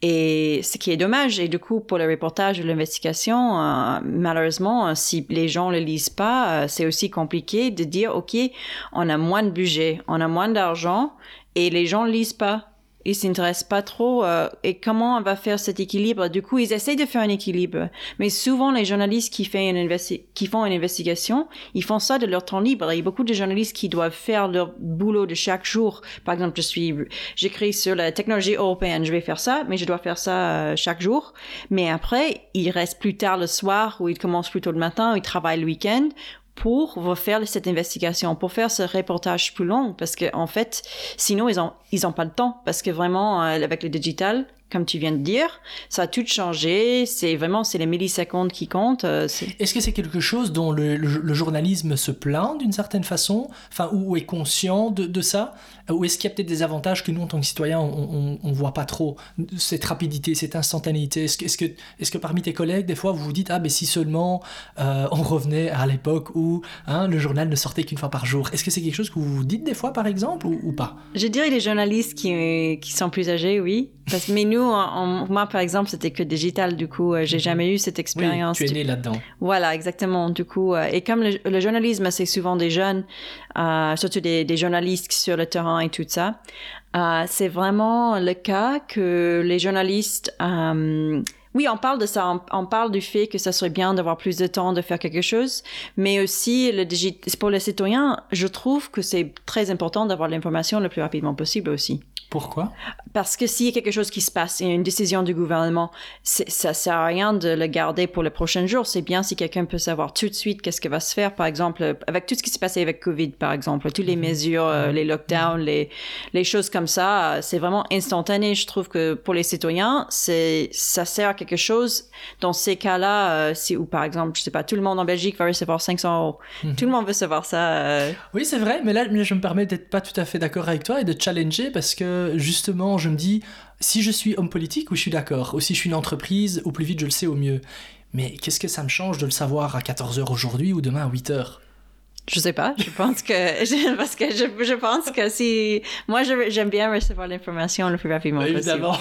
Speaker 2: Et ce qui est dommage, et du coup, pour le reportage ou l'investigation, euh, malheureusement, euh, si les gens le lisent pas, c'est aussi compliqué de dire, OK, on a moins de budget, on a moins d'argent, et les gens lisent pas. Ils s'intéressent pas trop. euh, et comment on va faire cet équilibre? Du coup, ils essayent de faire un équilibre. Mais souvent, les journalistes qui, font une investigation, ils font ça de leur temps libre. Il y a beaucoup de journalistes qui doivent faire leur boulot de chaque jour. Par exemple, je suis, j'écris sur la technologie européenne, je vais faire ça, mais je dois faire ça euh, chaque jour. Mais après, ils restent plus tard le soir ou ils commencent plus tôt le matin ou ils travaillent le week-end pour faire cette investigation, pour faire ce reportage plus long, parce que en fait, sinon ils ont ils ont pas le temps, parce que vraiment euh, avec le digital, comme tu viens de dire, ça a tout changé. C'est vraiment c'est les millisecondes qui comptent. euh,
Speaker 1: Est-ce que c'est quelque chose dont le, journalisme se plaint d'une certaine façon, enfin, ou est conscient de ça? Ou est-ce qu'il y a peut-être des avantages que nous, en tant que citoyens, on ne voit pas trop Cette rapidité, cette instantanéité? Est-ce que, que, est-ce que parmi tes collègues, des fois, vous vous dites Ah, mais si seulement euh, on revenait à l'époque où hein, le journal ne sortait qu'une fois par jour Est-ce que c'est quelque chose que vous vous dites des fois, par exemple, ou, ou pas?
Speaker 2: Je dirais les journalistes qui, qui sont plus âgés, oui. Parce mais nous, on- moi par exemple, c'était que digital. Du coup, euh, j'ai jamais eu cette
Speaker 1: Oui,
Speaker 2: expérience.
Speaker 1: tu es
Speaker 2: du-
Speaker 1: né là-dedans.
Speaker 2: Voilà, exactement. Du coup, euh, et comme le, le journalisme, c'est souvent des jeunes, euh, surtout des, des journalistes sur le terrain et tout ça, euh, c'est vraiment le cas que les journalistes... euh, oui, on parle de ça. On, on parle du fait que ça serait bien d'avoir plus de temps de faire quelque chose, mais aussi le pour les citoyens, je trouve que c'est très important d'avoir l'information le plus rapidement possible aussi.
Speaker 1: Pourquoi?
Speaker 2: Parce que s'il y a quelque chose qui se passe, il y a une décision du gouvernement, ça sert à rien de le garder pour les prochains jours. C'est bien si quelqu'un peut savoir tout de suite qu'est-ce qui va se faire, par exemple, avec tout ce qui s'est passé avec Covid, par exemple, toutes les mesures, euh, les lockdowns, les, les choses comme ça, euh, c'est vraiment instantané. Je trouve que pour les citoyens, c'est, ça sert à quelque chose. Dans ces cas-là, euh, si, ou par exemple, je sais pas, tout le monde en Belgique va recevoir 500 euros. Tout le monde veut savoir ça. euh,
Speaker 1: Oui, c'est vrai, mais là, je me permets d'être pas tout à fait d'accord avec toi et de challenger parce que justement, je me dis, si je suis homme politique, oui, je suis d'accord. Ou si je suis une entreprise, au plus vite je le sais, au mieux. Mais qu'est-ce que ça me change de le savoir à 14h aujourd'hui ou demain à 8h
Speaker 2: Je sais pas, je pense que parce que je, je pense que si moi j'aime bien recevoir l'information le plus rapidement
Speaker 1: Évidemment.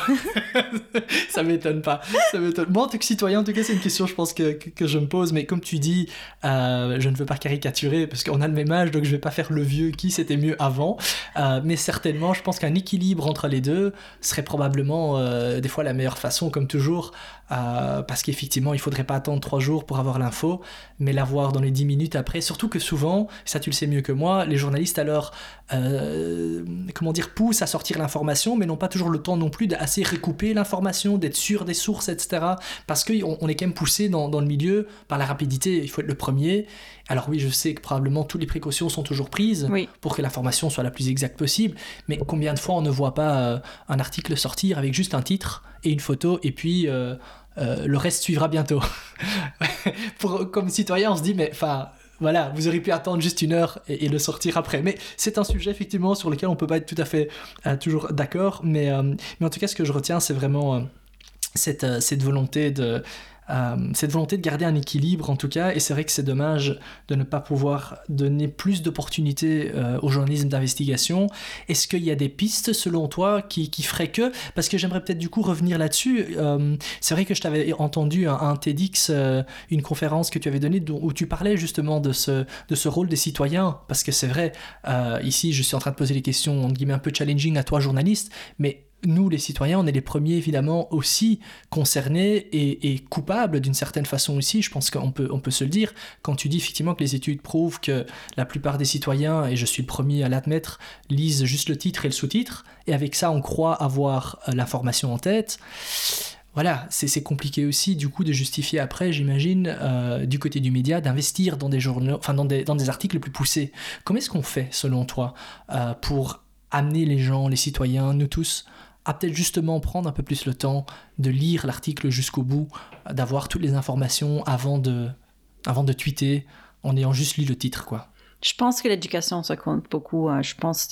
Speaker 1: ça m'étonne pas. Ça m'étonne. Moi, en tant que citoyen, en tout cas, c'est une question, je pense, que je me pose. Mais comme tu dis, euh, je ne veux pas caricaturer parce qu'on a le même âge, donc je vais pas faire le vieux qui c'était mieux avant. Euh, mais certainement, je pense qu'un équilibre entre les deux serait probablement euh, des fois la meilleure façon, comme toujours. Euh, parce qu'effectivement, il faudrait pas attendre trois jours pour avoir l'info, mais l'avoir dans les dix minutes après. Surtout que souvent, ça tu le sais mieux que moi, les journalistes alors, euh, comment dire, poussent à sortir l'information, mais n'ont pas toujours le temps non plus d'assez recouper l'information, d'être sûr des sources, etc. Parce qu'on on est quand même poussé dans, dans le milieu par la rapidité, il faut être le premier. Alors oui, je sais que probablement toutes les précautions sont toujours prises
Speaker 2: Oui.
Speaker 1: pour que l'information soit la plus exacte possible, mais combien de fois on ne voit pas euh, un article sortir avec juste un titre et une photo, et puis euh, euh, le reste suivra bientôt? pour, comme citoyen, on se dit, mais enfin, voilà, vous auriez pu attendre juste une heure et, et le sortir après. Mais c'est un sujet effectivement sur lequel on peut pas être tout à fait euh, toujours d'accord. Mais, euh, mais en tout cas, ce que je retiens, c'est vraiment euh, cette, cette volonté de euh, cette volonté de garder un équilibre en tout cas, et c'est vrai que c'est dommage de ne pas pouvoir donner plus d'opportunités euh, au journalisme d'investigation. Est-ce qu'il y a des pistes selon toi qui, qui feraient que? Parce que j'aimerais peut-être du coup revenir là-dessus. Euh, c'est vrai que je t'avais entendu un, un TEDx, une conférence que tu avais donnée où tu parlais justement de ce, de ce rôle des citoyens, parce que c'est vrai, ici je suis en train de poser des questions entre guillemets un peu challenging à toi journaliste, mais nous, les citoyens, on est les premiers évidemment aussi concernés et, coupables d'une certaine façon aussi. Je pense qu'on peut, on peut se le dire. Quand tu dis effectivement que les études prouvent que la plupart des citoyens, et je suis le premier à l'admettre, lisent juste le titre et le sous-titre, et avec ça on croit avoir euh, l'information en tête. Voilà, c'est compliqué aussi du coup de justifier après, j'imagine, euh, du côté du média, d'investir dans des journaux, enfin dans des, dans des articles plus poussés. Comment est-ce qu'on fait, selon toi, euh, pour amener les gens, les citoyens, nous tous, à peut-être justement prendre un peu plus le temps de lire l'article jusqu'au bout, d'avoir toutes les informations avant de, avant de tweeter en ayant juste lu le titre, quoi.
Speaker 2: Je pense que l'éducation, ça compte beaucoup. Hein. Je pense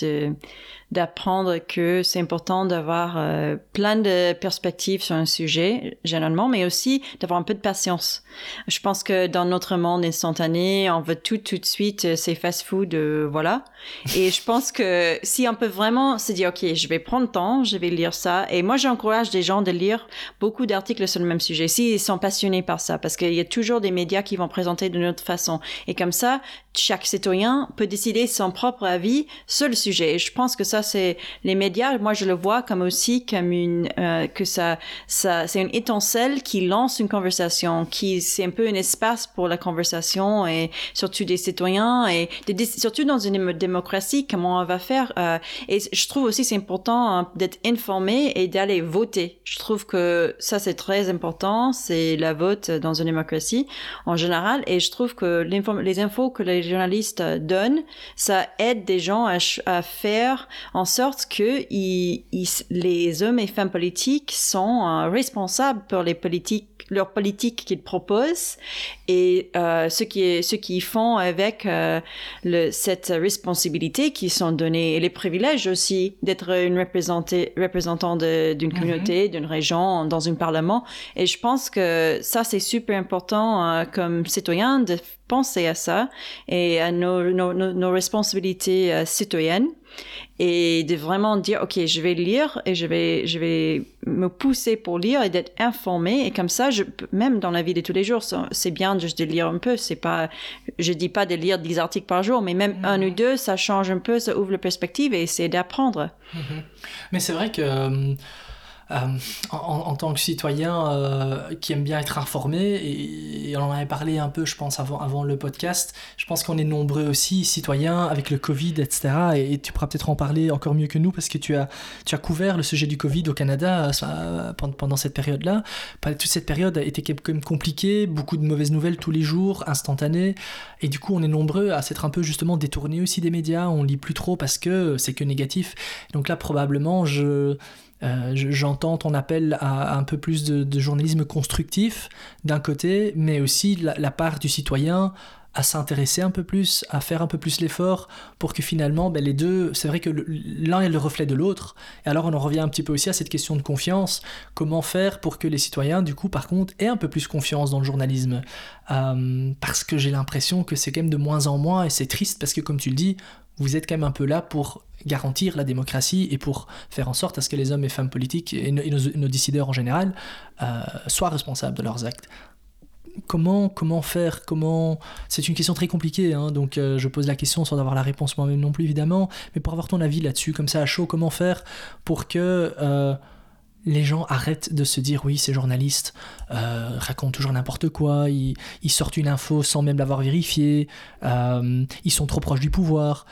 Speaker 2: d'apprendre que c'est important d'avoir euh, plein de perspectives sur un sujet, généralement, mais aussi d'avoir un peu de patience. Je pense que dans notre monde instantané, on veut tout tout de suite, euh, c'est fast-food, euh, voilà. Et je pense que si on peut vraiment se dire, OK, je vais prendre le temps, je vais lire ça. Et moi, j'encourage des gens de lire beaucoup d'articles sur le même sujet, s'ils sont passionnés par ça, parce qu'il y a toujours des médias qui vont présenter d'une autre façon. Et comme ça, chaque citoyen peut décider son propre avis sur le sujet. Et je pense que ça, c'est les médias. Moi, je le vois comme aussi comme une euh, que ça, ça, c'est une étincelle qui lance une conversation, qui c'est un peu un espace pour la conversation et surtout des citoyens et surtout dans une démocratie, comment on va faire. Euh, et je trouve aussi c'est important hein, d'être informé et d'aller voter. Je trouve que ça c'est très important. C'est la vote dans une démocratie en général. Et je trouve que les infos que les journalistes donnent, ça aide des gens à faire en sorte que les hommes et femmes politiques sont euh, responsables pour les politiques, leurs politiques qu'ils proposent et euh, ce qui ce qu'ils font avec euh, le, cette responsabilité qui sont donnés et les privilèges aussi d'être une représentant d'une mm-hmm. communauté, d'une région, dans un parlement. Et je pense que ça c'est super important comme citoyen de penser à ça et à nos, nos, nos responsabilités citoyennes et de vraiment dire ok je vais lire et je vais je vais me pousser pour lire et d'être informé. Et comme ça je même dans la vie de tous les jours c'est bien juste de lire un peu. C'est pas je dis pas de lire 10 articles par jour mais même un ou deux ça change un peu ça ouvre la perspective et c'est d'apprendre.
Speaker 1: Mm-hmm. mais c'est vrai que euh, en, tant que citoyen euh, qui aime bien être informé, et, on en avait parlé un peu, je pense, avant, avant le podcast, je pense qu'on est nombreux aussi, citoyens, avec le Covid, etc. Et, tu pourras peut-être en parler encore mieux que nous, parce que tu as, tu as couvert le sujet du Covid au Canada euh, pendant cette période-là. Toute cette période a été quand même compliquée, beaucoup de mauvaises nouvelles tous les jours, instantanées, et du coup on est nombreux à s'être un peu justement détournés aussi des médias, on lit plus trop parce que c'est que négatif. Donc là probablement je euh, j'entends ton appel à, un peu plus de, journalisme constructif d'un côté, mais aussi la, part du citoyen à s'intéresser un peu plus, à faire un peu plus l'effort pour que finalement ben, les deux, c'est vrai que l'un est le reflet de l'autre. Et alors on en revient un petit peu aussi à cette question de confiance. Comment faire pour que les citoyens, du coup, par contre, aient un peu plus confiance dans le journalisme? Euh, Parce que j'ai l'impression que c'est quand même de moins en moins et c'est triste parce que comme tu le dis, vous êtes quand même un peu là pour garantir la démocratie et pour faire en sorte à ce que les hommes et femmes politiques et nos, décideurs en général euh, soient responsables de leurs actes. Comment, comment faire? Comment? C'est une question très compliquée, hein, donc euh, je pose la question sans avoir la réponse moi-même non plus évidemment, mais pour avoir ton avis là-dessus, comme ça à chaud, comment faire pour que euh, les gens arrêtent de se dire oui, ces journalistes racontent toujours n'importe quoi, ils, ils, sortent une info sans même l'avoir vérifiée, ils sont trop proches du pouvoir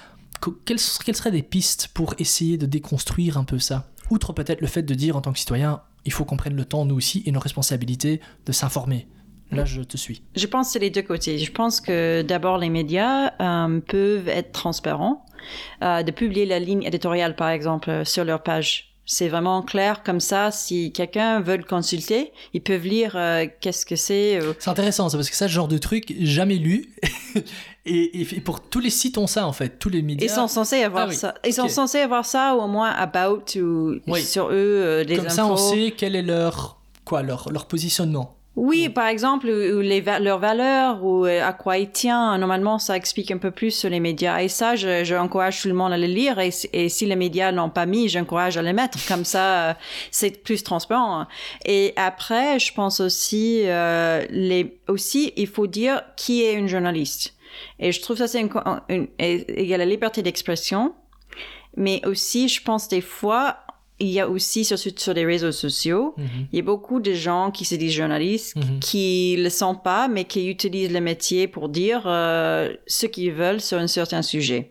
Speaker 1: quelles, seraient des pistes pour essayer de déconstruire un peu ça? Outre peut-être le fait de dire en tant que citoyen, il faut qu'on prenne le temps, nous aussi, et nos responsabilités, de s'informer. Là, je te suis.
Speaker 2: Je pense que c'est les deux côtés. Je pense que d'abord, les médias euh, peuvent être transparents, euh, de publier la ligne éditoriale, par exemple, sur leur page c'est vraiment clair comme ça. Si quelqu'un veut le consulter, ils peuvent lire euh, qu'est-ce que c'est.
Speaker 1: Euh. C'est intéressant ça parce que ça, ce genre de truc, jamais lu. et, pour tous les sites ont ça en fait, tous les médias.
Speaker 2: Ils sont censés avoir ah ça. Ils sont censés avoir ça ou au moins about ou sur eux euh,
Speaker 1: Comme ça, on sait quel est leur quoi leur leur positionnement.
Speaker 2: Oui, par exemple, ou les leurs valeurs ou euh, à quoi ils tiennent. Normalement, ça explique un peu plus sur les médias. Et ça, j'encourage tout le monde à le lire. Et, si les médias n'ont pas mis, j'encourage à les mettre. Comme ça, euh, c'est plus transparent. Et après, je pense aussi, euh, les, aussi, il faut dire qui est une journaliste. Et je trouve ça, c'est une, il y a la liberté d'expression. Mais aussi, je pense des fois, il y a aussi sur, sur les réseaux sociaux,
Speaker 1: Mhm.
Speaker 2: il y a beaucoup de gens qui se disent journalistes,
Speaker 1: Mhm.
Speaker 2: qui le sont pas, mais qui utilisent le métier pour dire euh, ce qu'ils veulent sur un certain sujet.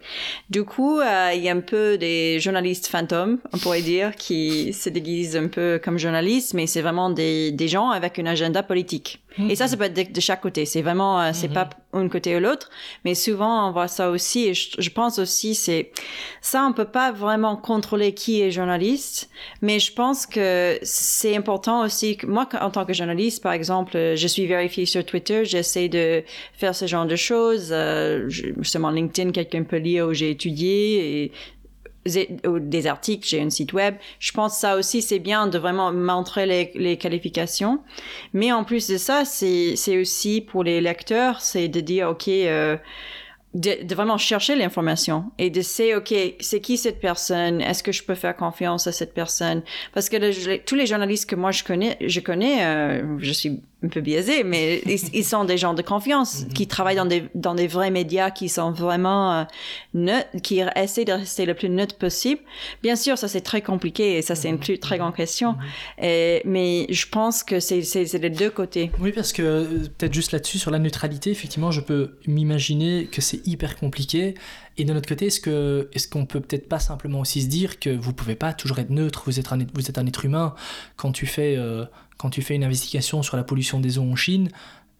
Speaker 2: Du coup, euh, il y a un peu des journalistes fantômes, on pourrait dire, qui se déguisent un peu comme journalistes, mais c'est vraiment des, des gens avec un agenda politique. Et ça, ça peut être de, de chaque côté. C'est vraiment, euh, c'est
Speaker 1: Mhm.
Speaker 2: pas un côté ou l'autre, mais souvent on voit ça aussi. Et je, je pense aussi, c'est ça, on peut pas vraiment contrôler qui est journaliste, mais je pense que c'est important aussi. Moi, en tant que journaliste, par exemple, je suis vérifiée sur Twitter, j'essaie de faire ce genre de choses. Euh, justement, LinkedIn, quelqu'un peut lire où j'ai étudié et des articles, j'ai un site web. Je pense que ça aussi, c'est bien de vraiment montrer les, qualifications. Mais en plus de ça, c'est aussi pour les lecteurs, c'est de dire, OK, euh, de, de vraiment chercher l'information et de savoir, OK, c'est qui cette personne? Est-ce que je peux faire confiance à cette personne? Parce que tous les journalistes que moi je connais, je connais, euh, je suis un peu biaisée, mais ils, ils sont des gens de confiance qui travaillent dans des, dans des vrais médias qui sont vraiment euh, neutres, qui essaient de rester le plus neutre possible. Bien sûr, ça c'est très compliqué et ça c'est une plus, très grande question. Et, mais je pense que c'est les deux côtés.
Speaker 1: Oui, parce que euh, peut-être juste là-dessus, sur la neutralité, effectivement, je peux m'imaginer que c'est hyper compliqué. Et de notre côté, est-ce qu'on peut peut-être pas simplement aussi se dire que vous pouvez pas toujours être neutre, vous êtes un, vous êtes un être humain. Quand tu fais, euh, quand tu fais une investigation sur la pollution des eaux en Chine,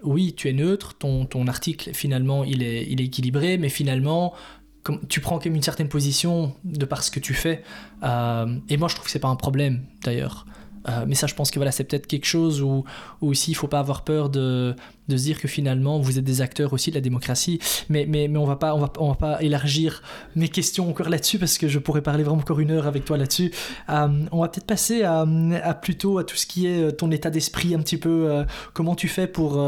Speaker 1: oui, tu es neutre, ton, article, finalement, il est, il est équilibré, mais finalement, comme, tu prends quand même une certaine position de par ce que tu fais. Euh, et moi, je trouve que c'est pas un problème, d'ailleurs. Euh, mais ça, je pense que voilà, c'est peut-être quelque chose où, où aussi il faut pas avoir peur de, de se dire que finalement vous êtes des acteurs aussi de la démocratie. Mais, mais, mais on va pas on va, on va pas élargir mes questions encore là-dessus parce que je pourrais parler vraiment encore une heure avec toi là-dessus. Euh, on va peut-être passer à, à plutôt à tout ce qui est euh, ton état d'esprit un petit peu. comment tu fais pour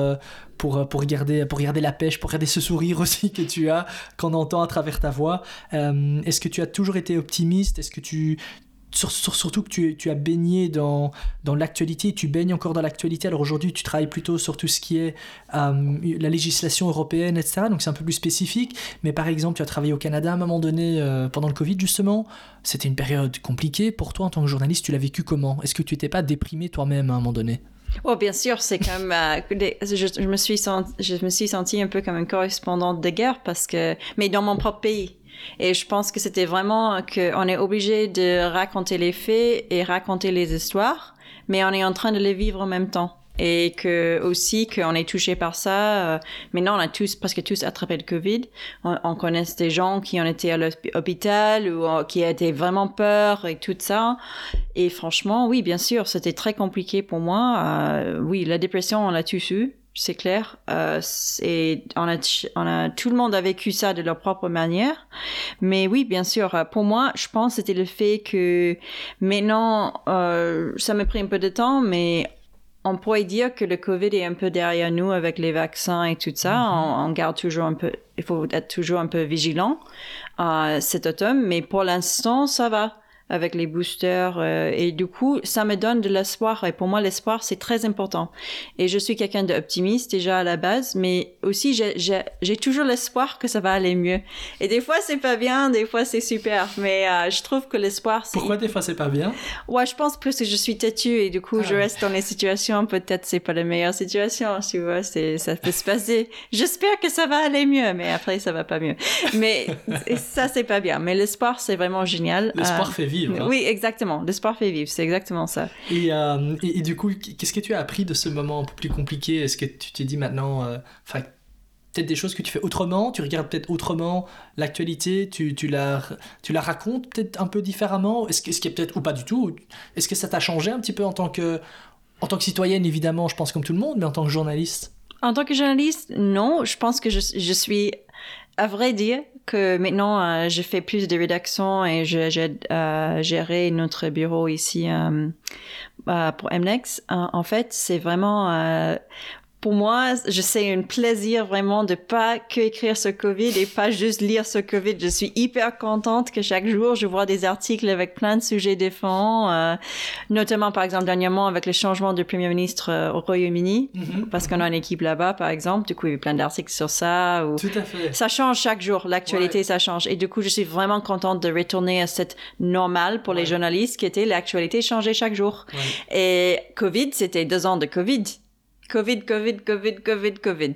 Speaker 1: pour, pour, garder, pour garder la pêche, pour garder ce sourire aussi que tu as, qu'on entend à travers ta voix. Est-ce que tu as toujours été optimiste? Est-ce que tu, surtout que tu, as baigné dans, l'actualité, tu baignes encore dans l'actualité. Alors aujourd'hui, tu travailles plutôt sur tout ce qui est euh, la législation européenne, etc. Donc c'est un peu plus spécifique. Mais par exemple, tu as travaillé au Canada à un moment donné euh, pendant le Covid, justement. C'était une période compliquée pour toi en tant que journaliste. Tu l'as vécu comment? Est-ce que tu n'étais pas déprimé toi-même à un moment donné?
Speaker 2: Oh, bien sûr, c'est comme euh, je, me suis sentie un peu comme une correspondante de guerre parce que, mais dans mon propre pays. Et je pense que c'était vraiment qu'on est obligé de raconter les faits et raconter les histoires, mais on est en train de les vivre en même temps. Et que aussi qu'on est touché par ça. euh, maintenant, on a tous presque tous attrapé le Covid. On, on connaît des gens qui ont été à l'hôpital ou euh, qui étaient vraiment peur et tout ça. Et franchement, oui, bien sûr, c'était très compliqué pour moi. Euh, oui, la dépression, on l'a tous eu, c'est clair. Euh, et on a, on a, tout le monde a vécu ça de leur propre manière. Mais oui, bien sûr, euh, pour moi, je pense que c'était le fait que maintenant, euh, ça m'a pris un peu de temps, mais on pourrait dire que le Covid est un peu derrière nous avec les vaccins et tout ça. on, on garde toujours un peu, il faut être toujours un peu vigilant euh, cet automne, mais pour l'instant, ça va avec les boosters euh, et du coup ça me donne de l'espoir et pour moi l'espoir c'est très important. Et je suis quelqu'un d'optimiste déjà à la base mais aussi j'ai- toujours l'espoir que ça va aller mieux. Et des fois c'est pas bien des fois c'est super mais euh, je trouve que l'espoir c'est
Speaker 1: Pourquoi des fois c'est pas bien?
Speaker 2: Ouais je pense plus que je suis têtue et du coup je
Speaker 1: Ah.
Speaker 2: reste dans les situations. Peut-être c'est pas la meilleure situation tu vois c'est ça peut se passer. J'espère que ça va aller mieux mais après ça va pas mieux. Mais ça c'est pas bien. Mais l'espoir c'est vraiment génial.
Speaker 1: L'espoir
Speaker 2: Euh,
Speaker 1: fait vivre. Hein.
Speaker 2: oui, exactement. L'espoir fait vivre, c'est exactement ça.
Speaker 1: Et, euh, et, et du coup, qu'est-ce que tu as appris de ce moment un peu plus compliqué? Est-ce que tu t'es dit maintenant, euh, enfin, peut-être des choses que tu fais autrement, tu regardes peut-être autrement l'actualité, tu, tu, la, tu la racontes peut-être un peu différemment? Est-ce qu'il y a peut-être, ou pas du tout, est-ce que ça t'a changé un petit peu en tant que, en tant que citoyenne, évidemment, je pense comme tout le monde, mais en tant que journaliste?
Speaker 2: En tant que journaliste, non. Je pense que je, je suis, à vrai dire, que maintenant, euh, je fais plus de rédaction et j'aide à gérer notre bureau ici euh, euh, pour MNEX. Euh, en fait, c'est vraiment... pour moi, je sais un plaisir vraiment de pas que écrire ce Covid et pas juste lire ce Covid. Je suis hyper contente que chaque jour je vois des articles avec plein de sujets différents, euh, notamment par exemple dernièrement avec le changement du premier ministre euh, au Royaume-Uni,
Speaker 1: Mhm.
Speaker 2: parce qu'on a une équipe là-bas par exemple. Du coup, il y a plein d'articles sur ça. Ou...
Speaker 1: Tout à fait.
Speaker 2: Ça change chaque jour, l'actualité ça change. Et du coup, je suis vraiment contente de retourner à cette normale pour les journalistes qui était l'actualité changeait chaque jour.
Speaker 1: Ouais.
Speaker 2: Et Covid, c'était deux ans de Covid. Covid, Covid, Covid, Covid, Covid.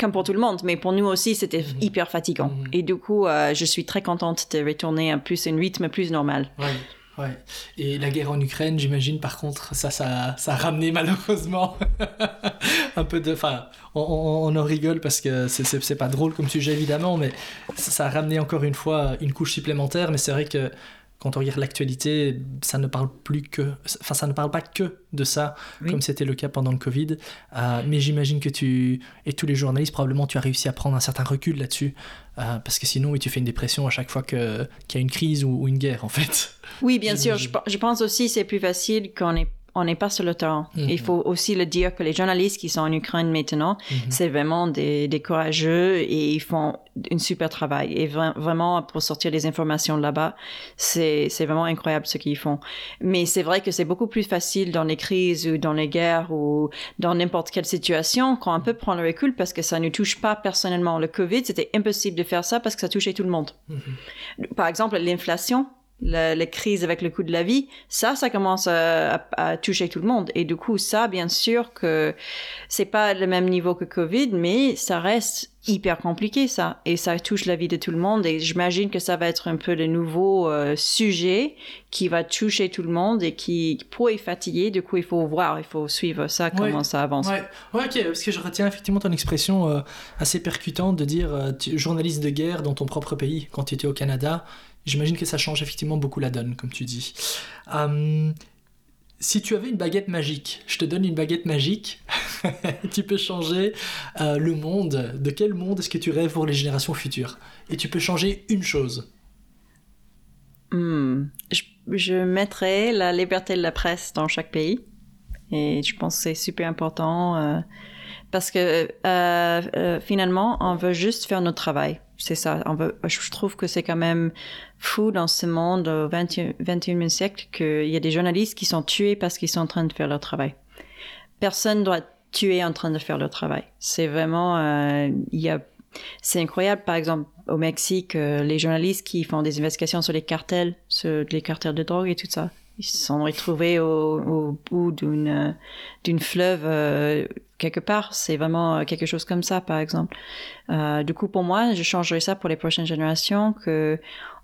Speaker 2: Comme pour tout le monde, mais pour nous aussi, c'était hyper fatigant.
Speaker 1: Mhm.
Speaker 2: Et du coup, euh, je suis très contente de retourner à plus un rythme plus normal.
Speaker 1: Ouais, ouais. Et la guerre en Ukraine, j'imagine, par contre, ça, ça, ça a ramené malheureusement un peu de. Enfin, on, on- on en rigole parce que c'est- pas drôle comme sujet évidemment, mais ça a ramené encore une fois une couche supplémentaire. Mais c'est vrai que quand on regarde l'actualité, ça ne parle plus que. Enfin, ça ne parle pas que de ça,
Speaker 2: Oui.
Speaker 1: comme c'était le cas pendant le Covid. Euh, mais j'imagine que tu. Et tous les journalistes, probablement, tu as réussi à prendre un certain recul là-dessus. Euh, parce que sinon, oui, tu fais une dépression à chaque fois que- qu'il y a une crise ou, ou une guerre, en fait.
Speaker 2: Oui, bien sûr. Je, je pense aussi c'est plus facile quand on est on n'est pas sur le terrain.
Speaker 1: Mhm.
Speaker 2: Il faut aussi le dire que les journalistes qui sont en Ukraine maintenant,
Speaker 1: Mhm.
Speaker 2: c'est vraiment des, des courageux et ils font un super travail. Et vra- vraiment, pour sortir des informations là-bas, c'est c'est vraiment incroyable ce qu'ils font. Mais c'est vrai que c'est beaucoup plus facile dans les crises ou dans les guerres ou dans n'importe quelle situation quand on peut prendre le recul parce que ça ne touche pas personnellement. Le Covid, c'était impossible de faire ça parce que ça touchait tout le monde.
Speaker 1: Mhm.
Speaker 2: Par exemple, l'inflation, la, la crise avec le coût de la vie, ça, ça commence à, à- à toucher tout le monde. Et du coup, ça, bien sûr que c'est pas le même niveau que Covid, mais ça reste hyper compliqué, ça. Et ça touche la vie de tout le monde. Et j'imagine que ça va être un peu le nouveau euh, sujet qui va toucher tout le monde et qui pourrait fatiguer. Du coup, il faut voir, il faut suivre ça, comment
Speaker 1: Ouais.
Speaker 2: ça avance.
Speaker 1: Ouais, ouais, ok, parce que je retiens effectivement ton expression euh, assez percutante de dire euh, tu- journaliste de guerre dans ton propre pays quand tu étais au Canada. J'imagine que ça change effectivement beaucoup la donne, comme tu dis. Hum, si tu avais une baguette magique, je te donne une baguette magique, tu peux changer euh, le monde. De quel monde est-ce que tu rêves pour les générations futures? Et tu peux changer une chose.
Speaker 2: Hmm. Je, je mettrais la liberté de la presse dans chaque pays. Et je pense que c'est super important euh, parce que euh, euh, finalement, on veut juste faire notre travail. C'est ça. Je trouve que c'est quand même fou dans ce monde au 20 21e siècle qu'il y a des journalistes qui sont tués parce qu'ils sont en train de faire leur travail. Personne doit être tué en train de faire leur travail. C'est vraiment, euh, il y a c'est incroyable, par exemple, au Mexique, euh, les journalistes qui font des investigations sur les cartels, sur les cartels de drogue et tout ça, ils se sont retrouvés au, au bout d'une euh, d'une fleuve euh, quelque part. C'est vraiment euh, quelque chose comme ça, par exemple. Euh, du coup, pour moi, je changerais ça pour les prochaines générations que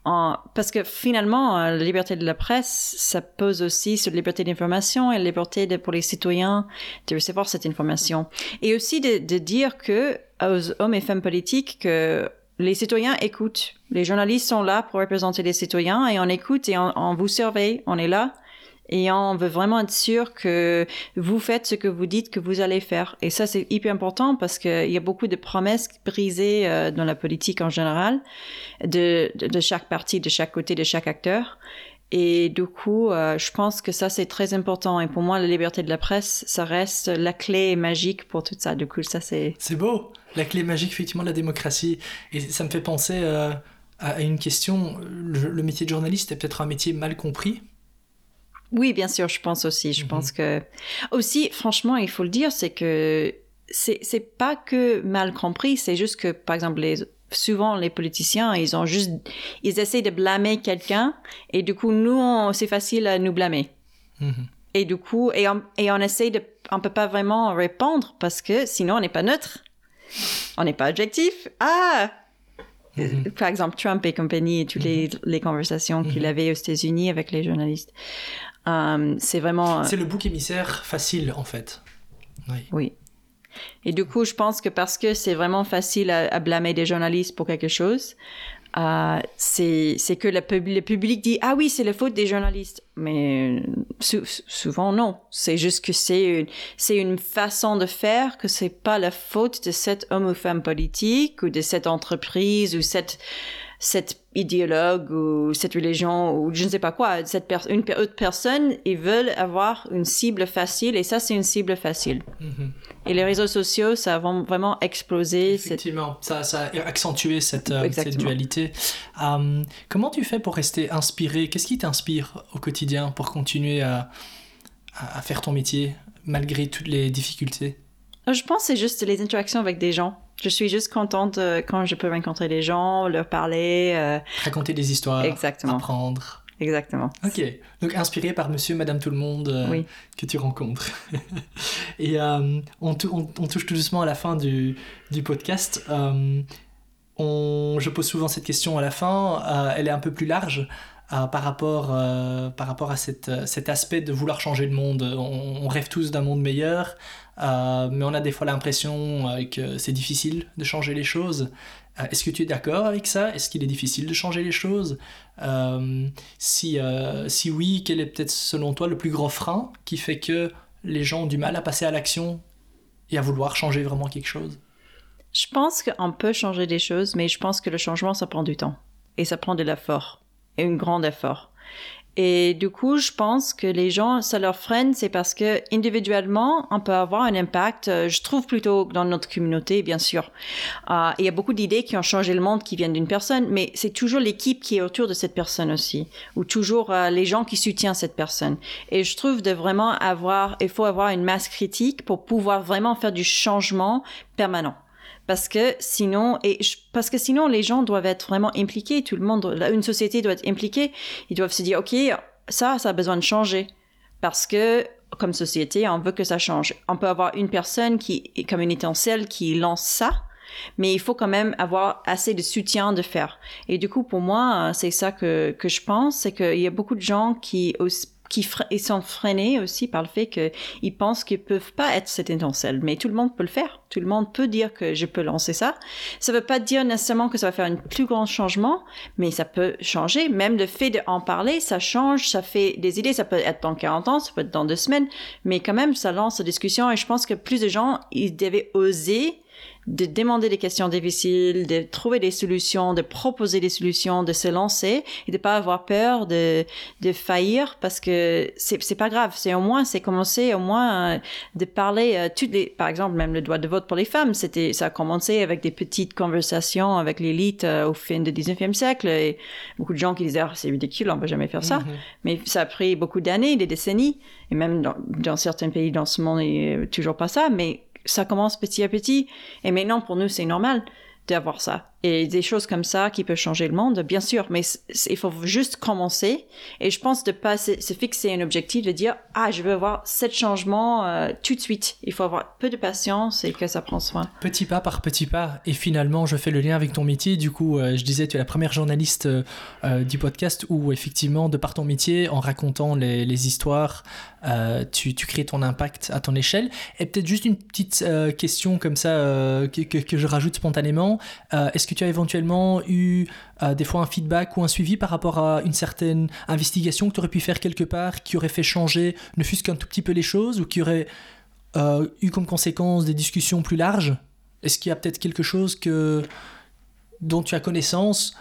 Speaker 2: en, parce que finalement, euh, la liberté de la presse, ça pose aussi sur la liberté d'information et la liberté de, pour les citoyens de recevoir cette information. Et aussi de, de dire que aux hommes et femmes politiques que les citoyens écoutent. Les journalistes sont là pour représenter les citoyens et on écoute et on vous surveille. On est là et on veut vraiment être sûr que vous faites ce que vous dites que vous allez faire. Et ça, c'est hyper important parce qu'il y a beaucoup de promesses brisées euh, dans la politique en général, de, de, chaque parti, de chaque côté, de chaque acteur. Et du coup, euh, je pense que ça, c'est très important. Et pour moi, la liberté de la presse, ça reste la clé magique pour tout ça. Du coup, ça, c'est...
Speaker 1: C'est beau, la clé magique effectivement de la démocratie. Et ça me fait penser euh, à une question. Le métier de journaliste est peut-être un métier mal compris.
Speaker 2: Oui, bien sûr, je pense aussi. Je
Speaker 1: Mhm.
Speaker 2: pense que... Aussi, franchement, il faut le dire, c'est que c'est pas que mal compris, c'est juste que, par exemple, les souvent les politiciens, ils ont juste, ils essaient de blâmer quelqu'un et du coup nous, c'est facile à nous blâmer.
Speaker 1: Mhm.
Speaker 2: Et du coup, et on, et on essaie de, on peut pas vraiment répondre parce que sinon on n'est pas neutre, on n'est pas objectif. Ah,
Speaker 1: Mhm.
Speaker 2: par exemple Trump et compagnie et toutes les, les conversations qu'il
Speaker 1: Mhm.
Speaker 2: avait aux États-Unis avec les journalistes, Euh, c'est vraiment.
Speaker 1: C'est le bouc émissaire facile en fait. Oui.
Speaker 2: Oui. Et du coup, je pense que parce que c'est vraiment facile à, à blâmer des journalistes pour quelque chose, euh, c'est que le, pub- le public dit ah oui c'est la faute des journalistes, mais sou- souvent non. C'est juste que c'est une c'est une façon de faire que c'est pas la faute de cet homme ou femme politique ou de cette entreprise ou cette cet idéologue ou cette religion ou je ne sais pas quoi, cette une autre personne, ils veulent avoir une cible facile et ça, c'est une cible facile.
Speaker 1: Mhm.
Speaker 2: Et les réseaux sociaux, ça a vraiment explosé.
Speaker 1: Effectivement, ça, ça a accentué cette, euh, cette dualité. Euh, comment tu fais pour rester inspiré? Qu'est-ce qui t'inspire au quotidien pour continuer à, à, faire ton métier malgré toutes les difficultés?
Speaker 2: Je pense que c'est juste les interactions avec des gens. Je suis juste contente euh, quand je peux rencontrer des gens, leur parler.
Speaker 1: Raconter des histoires.
Speaker 2: Exactement.
Speaker 1: Apprendre.
Speaker 2: Exactement.
Speaker 1: Ok, donc inspiré par monsieur, madame, tout le monde euh, que tu rencontres. et euh, on, touche tout doucement à la fin du, du podcast. Euh, on, je pose souvent cette question à la fin, elle est un peu plus large. Par, rapport, par rapport à cette, cet aspect de vouloir changer le monde. On, rêve tous d'un monde meilleur, mais on a des fois l'impression que c'est difficile de changer les choses. Euh, est-ce que tu es d'accord avec ça? Est-ce qu'il est difficile de changer les choses? Euh, si, euh, si oui, quel est peut-être selon toi le plus gros frein qui fait que les gens ont du mal à passer à l'action et à vouloir changer vraiment quelque chose?
Speaker 2: Je pense qu'on peut changer des choses, mais je pense que le changement, ça prend du temps. Et ça prend de l'effort. Un grand effort. Et du coup, je pense que les gens, ça leur freine, c'est parce que individuellement, on peut avoir un impact. Euh, je trouve plutôt dans notre communauté, bien sûr. Euh, il y a beaucoup d'idées qui ont changé le monde qui viennent d'une personne, mais c'est toujours l'équipe qui est autour de cette personne aussi, ou toujours euh, les gens qui soutiennent cette personne. Et je trouve de vraiment avoir, il faut avoir une masse critique pour pouvoir vraiment faire du changement permanent parce que sinon parce que sinon les gens doivent être vraiment impliqués tout le monde une société doit être impliquée. Ils doivent se dire ok ça ça a besoin de changer. Parce que comme société on veut que ça change. On peut avoir une personne qui est comme une étincelle qui lance ça mais il faut quand même avoir assez de soutien de faire. Et du coup, pour moi, c'est ça que, que je pense, c'est qu'il y a beaucoup de gens qui, qui ils sont freinés aussi par le fait qu'ils pensent qu'ils peuvent pas être cette étincelle. Mais tout le monde peut le faire. Tout le monde peut dire que je peux lancer ça. Ça veut pas dire nécessairement que ça va faire un plus grand changement, mais ça peut changer. Même le fait d'en parler, ça change, ça fait des idées. Ça peut être dans 40 ans, ça peut être dans deux semaines, mais quand même, ça lance la discussion et je pense que plus de gens, ils devaient oser de demander des questions difficiles, de trouver des solutions, de proposer des solutions, de se lancer et de pas avoir peur de, de faillir parce que c'est, c'est pas grave. C'est au moins, c'est commencer au moins euh, de parler, euh, toutes les, par exemple, même le droit de vote pour les femmes, c'était, ça a commencé avec des petites conversations avec l'élite euh, au fin du 19e siècle et beaucoup de gens qui disaient, ah, c'est ridicule, on va jamais faire ça. Mm-hmm. Mais ça a pris beaucoup d'années, des décennies et même dans, dans certains pays dans ce monde, il n'y a toujours pas ça, mais ça commence petit à petit. Et maintenant, pour nous, c'est normal d'avoir ça. Et des choses comme ça qui peuvent changer le monde, bien sûr, mais il faut juste commencer. Et je pense de pas se, fixer un objectif, de dire, ah, je veux avoir cet changement euh, tout de suite. Il faut avoir peu de patience et que ça prend soin.
Speaker 1: Petit pas par petit pas. Et finalement, je fais le lien avec ton métier. Du coup, euh, je disais, tu es la première journaliste euh, du podcast où, effectivement, de par ton métier, en racontant les, les histoires, tu, tu, crées ton impact à ton échelle. Et peut-être juste une petite question comme ça que, que, que, je rajoute spontanément. Est-ce que tu as éventuellement eu euh, des fois un feedback ou un suivi par rapport à une certaine investigation que tu aurais pu faire quelque part, qui aurait fait changer ne fût-ce qu'un tout petit peu les choses, ou qui aurait euh, eu comme conséquence des discussions plus larges? Est-ce qu'il y a peut-être quelque chose que, dont tu as connaissance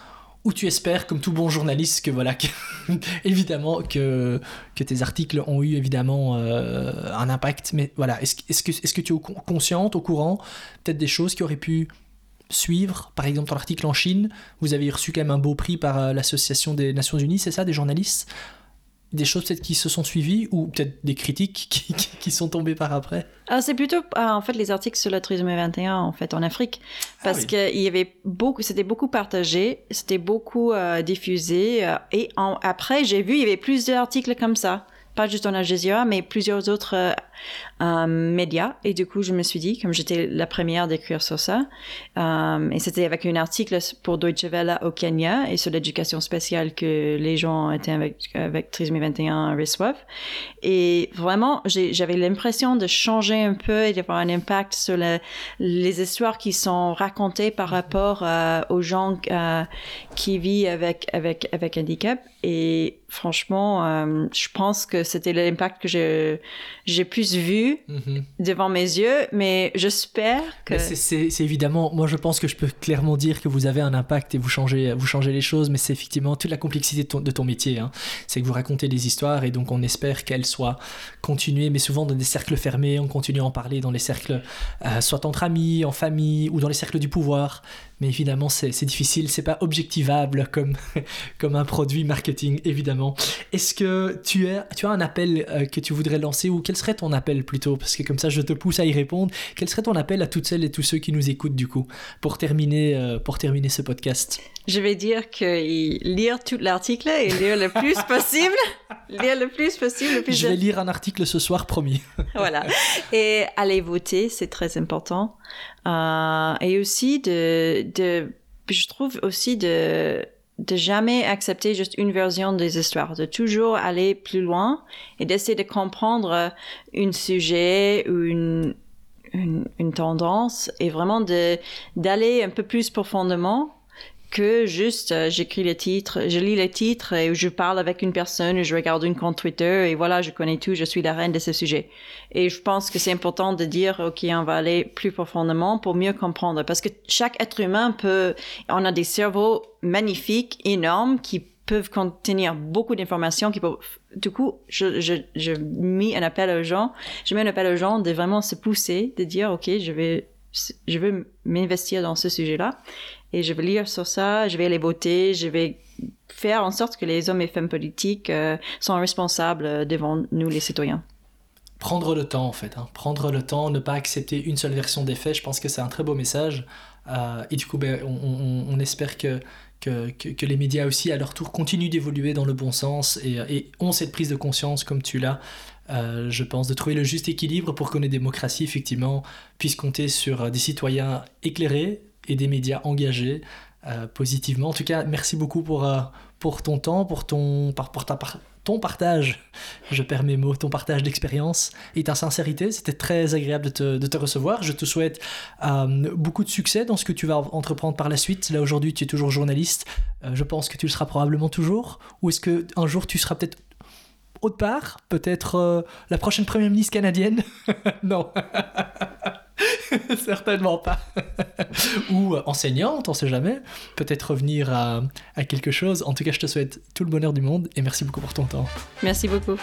Speaker 1: ou tu espères, comme tout bon journaliste, que voilà, évidemment, que, que tes articles ont eu évidemment euh, un impact. Mais voilà, est-ce est que, que tu es consciente, au courant, peut-être des choses qui auraient pu suivre. Par exemple, dans l'article en Chine, vous avez reçu quand même un beau prix par euh, l'Association des Nations Unies, c'est ça, des journalistes? Des choses peut-être qui se sont suivies ou peut-être des critiques qui, qui, sont tombées par après?
Speaker 2: Ah, C'est plutôt ah, en fait les articles sur le tourisme 21 en fait en Afrique. Ah parce que qu'il y avait beaucoup, c'était beaucoup partagé, c'était beaucoup euh, diffusé euh, et après j'ai vu il y avait plus d'articles comme ça pas juste en Al Jazeera, mais plusieurs autres euh, euh, médias. Et du coup, je me suis dit, comme j'étais la première d'écrire sur ça, euh, et c'était avec un article pour Deutsche Welle au Kenya et sur l'éducation spéciale que les gens étaient avec, avec Trisme 21 reçoivent. Et vraiment, j'avais l'impression de changer un peu et d'avoir un impact sur les histoires qui sont racontées par rapport aux gens qui vivent avec, avec, avec handicap. Et franchement, je pense que que c'était l'impact que j'ai, j'ai plus vu
Speaker 1: Mhm.
Speaker 2: devant mes yeux, mais j'espère que...
Speaker 1: C'est- évidemment, moi je pense que je peux clairement dire que vous avez un impact et vous changez, vous changez les choses, mais c'est effectivement toute la complexité de ton, de ton métier. hein. C'est que vous racontez des histoires et donc on espère qu'elles soient continuées, mais souvent dans des cercles fermés, on continue à en parler dans les cercles, euh, soit entre amis, en famille ou dans les cercles du pouvoir. Mais évidemment, c'est difficile, c'est pas objectivable comme, comme un produit marketing, évidemment. Est-ce que tu as, tu as un appel euh, que tu voudrais lancer ou quel serait ton appel plutôt? Parce que comme ça, je te pousse à y répondre. Quel serait ton appel à toutes celles et tous ceux qui nous écoutent du coup pour terminer, euh, pour terminer ce podcast?
Speaker 2: Je vais dire que lire tout l'article et lire le plus possible, lire le plus possible, le plus
Speaker 1: Je vais lire un article ce soir, promis.
Speaker 2: voilà. Et aller voter, c'est très important. Euh, et aussi de, de, je trouve aussi de, de jamais accepter juste une version des histoires, de toujours aller plus loin et d'essayer de comprendre un sujet ou une, une, une tendance et vraiment de, d'aller un peu plus profondément que juste euh, j'écris le titre, je lis le titre et je parle avec une personne, je regarde une compte Twitter et voilà, je connais tout, je suis la reine de ce sujet. Et je pense que c'est important de dire, OK, on va aller plus profondément pour mieux comprendre. Parce que chaque être humain peut, on a des cerveaux magnifiques, énormes, qui peuvent contenir beaucoup d'informations qui peuvent, du coup, je, je, je mets un appel aux gens, je mets un appel aux gens de vraiment se pousser, de dire, OK, je vais, je veux m'investir dans ce sujet-là et je vais lire sur ça, je vais aller voter, je vais faire en sorte que les hommes et femmes politiques euh, sont responsables euh, devant nous, les citoyens.
Speaker 1: Prendre le temps en fait, hein. prendre le temps, ne pas accepter une seule version des faits, je pense que c'est un très beau message. Euh, et du coup, ben, on, espère que, les médias aussi, à leur tour, continuent d'évoluer dans le bon sens et ont cette prise de conscience comme tu l'as. Euh, je pense de trouver le juste équilibre pour que nos démocraties, effectivement, puissent compter sur euh, des citoyens éclairés et des médias engagés euh, positivement. En tout cas, merci beaucoup pour, pour ton temps, pour ton, pour ton partage, je perds mes mots, ton partage d'expérience et ta sincérité. C'était très agréable de te, recevoir. Je te souhaite beaucoup de succès dans ce que tu vas entreprendre par la suite. Là, aujourd'hui, tu es toujours journaliste. Je pense que tu le seras probablement toujours. Ou est-ce qu'un jour, tu seras peut-être autre part Peut-être euh, la prochaine première ministre canadienne? Non. Certainement pas. Ou euh, enseignante, on sait jamais. Peut-être revenir à, à quelque chose. En tout cas, je te souhaite tout le bonheur du monde et merci beaucoup pour ton temps.
Speaker 2: Merci beaucoup.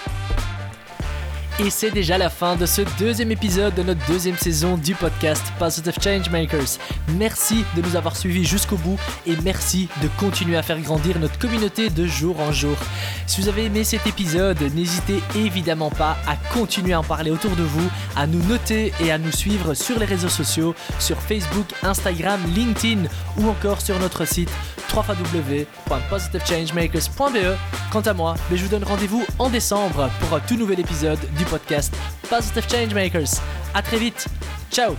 Speaker 1: Et c'est déjà la fin de ce deuxième épisode de notre deuxième saison du podcast Positive Changemakers. Merci de nous avoir suivis jusqu'au bout et merci de continuer à faire grandir notre communauté de jour en jour. Si vous avez aimé cet épisode, n'hésitez évidemment pas à continuer à en parler autour de vous, à nous noter et à nous suivre sur les réseaux sociaux, sur Facebook, Instagram, LinkedIn ou encore sur notre site www.positivechangemakers.be. Quant à moi, ben, je vous donne rendez-vous en décembre pour un tout nouvel épisode du podcast Positive Changemakers. À très vite. Ciao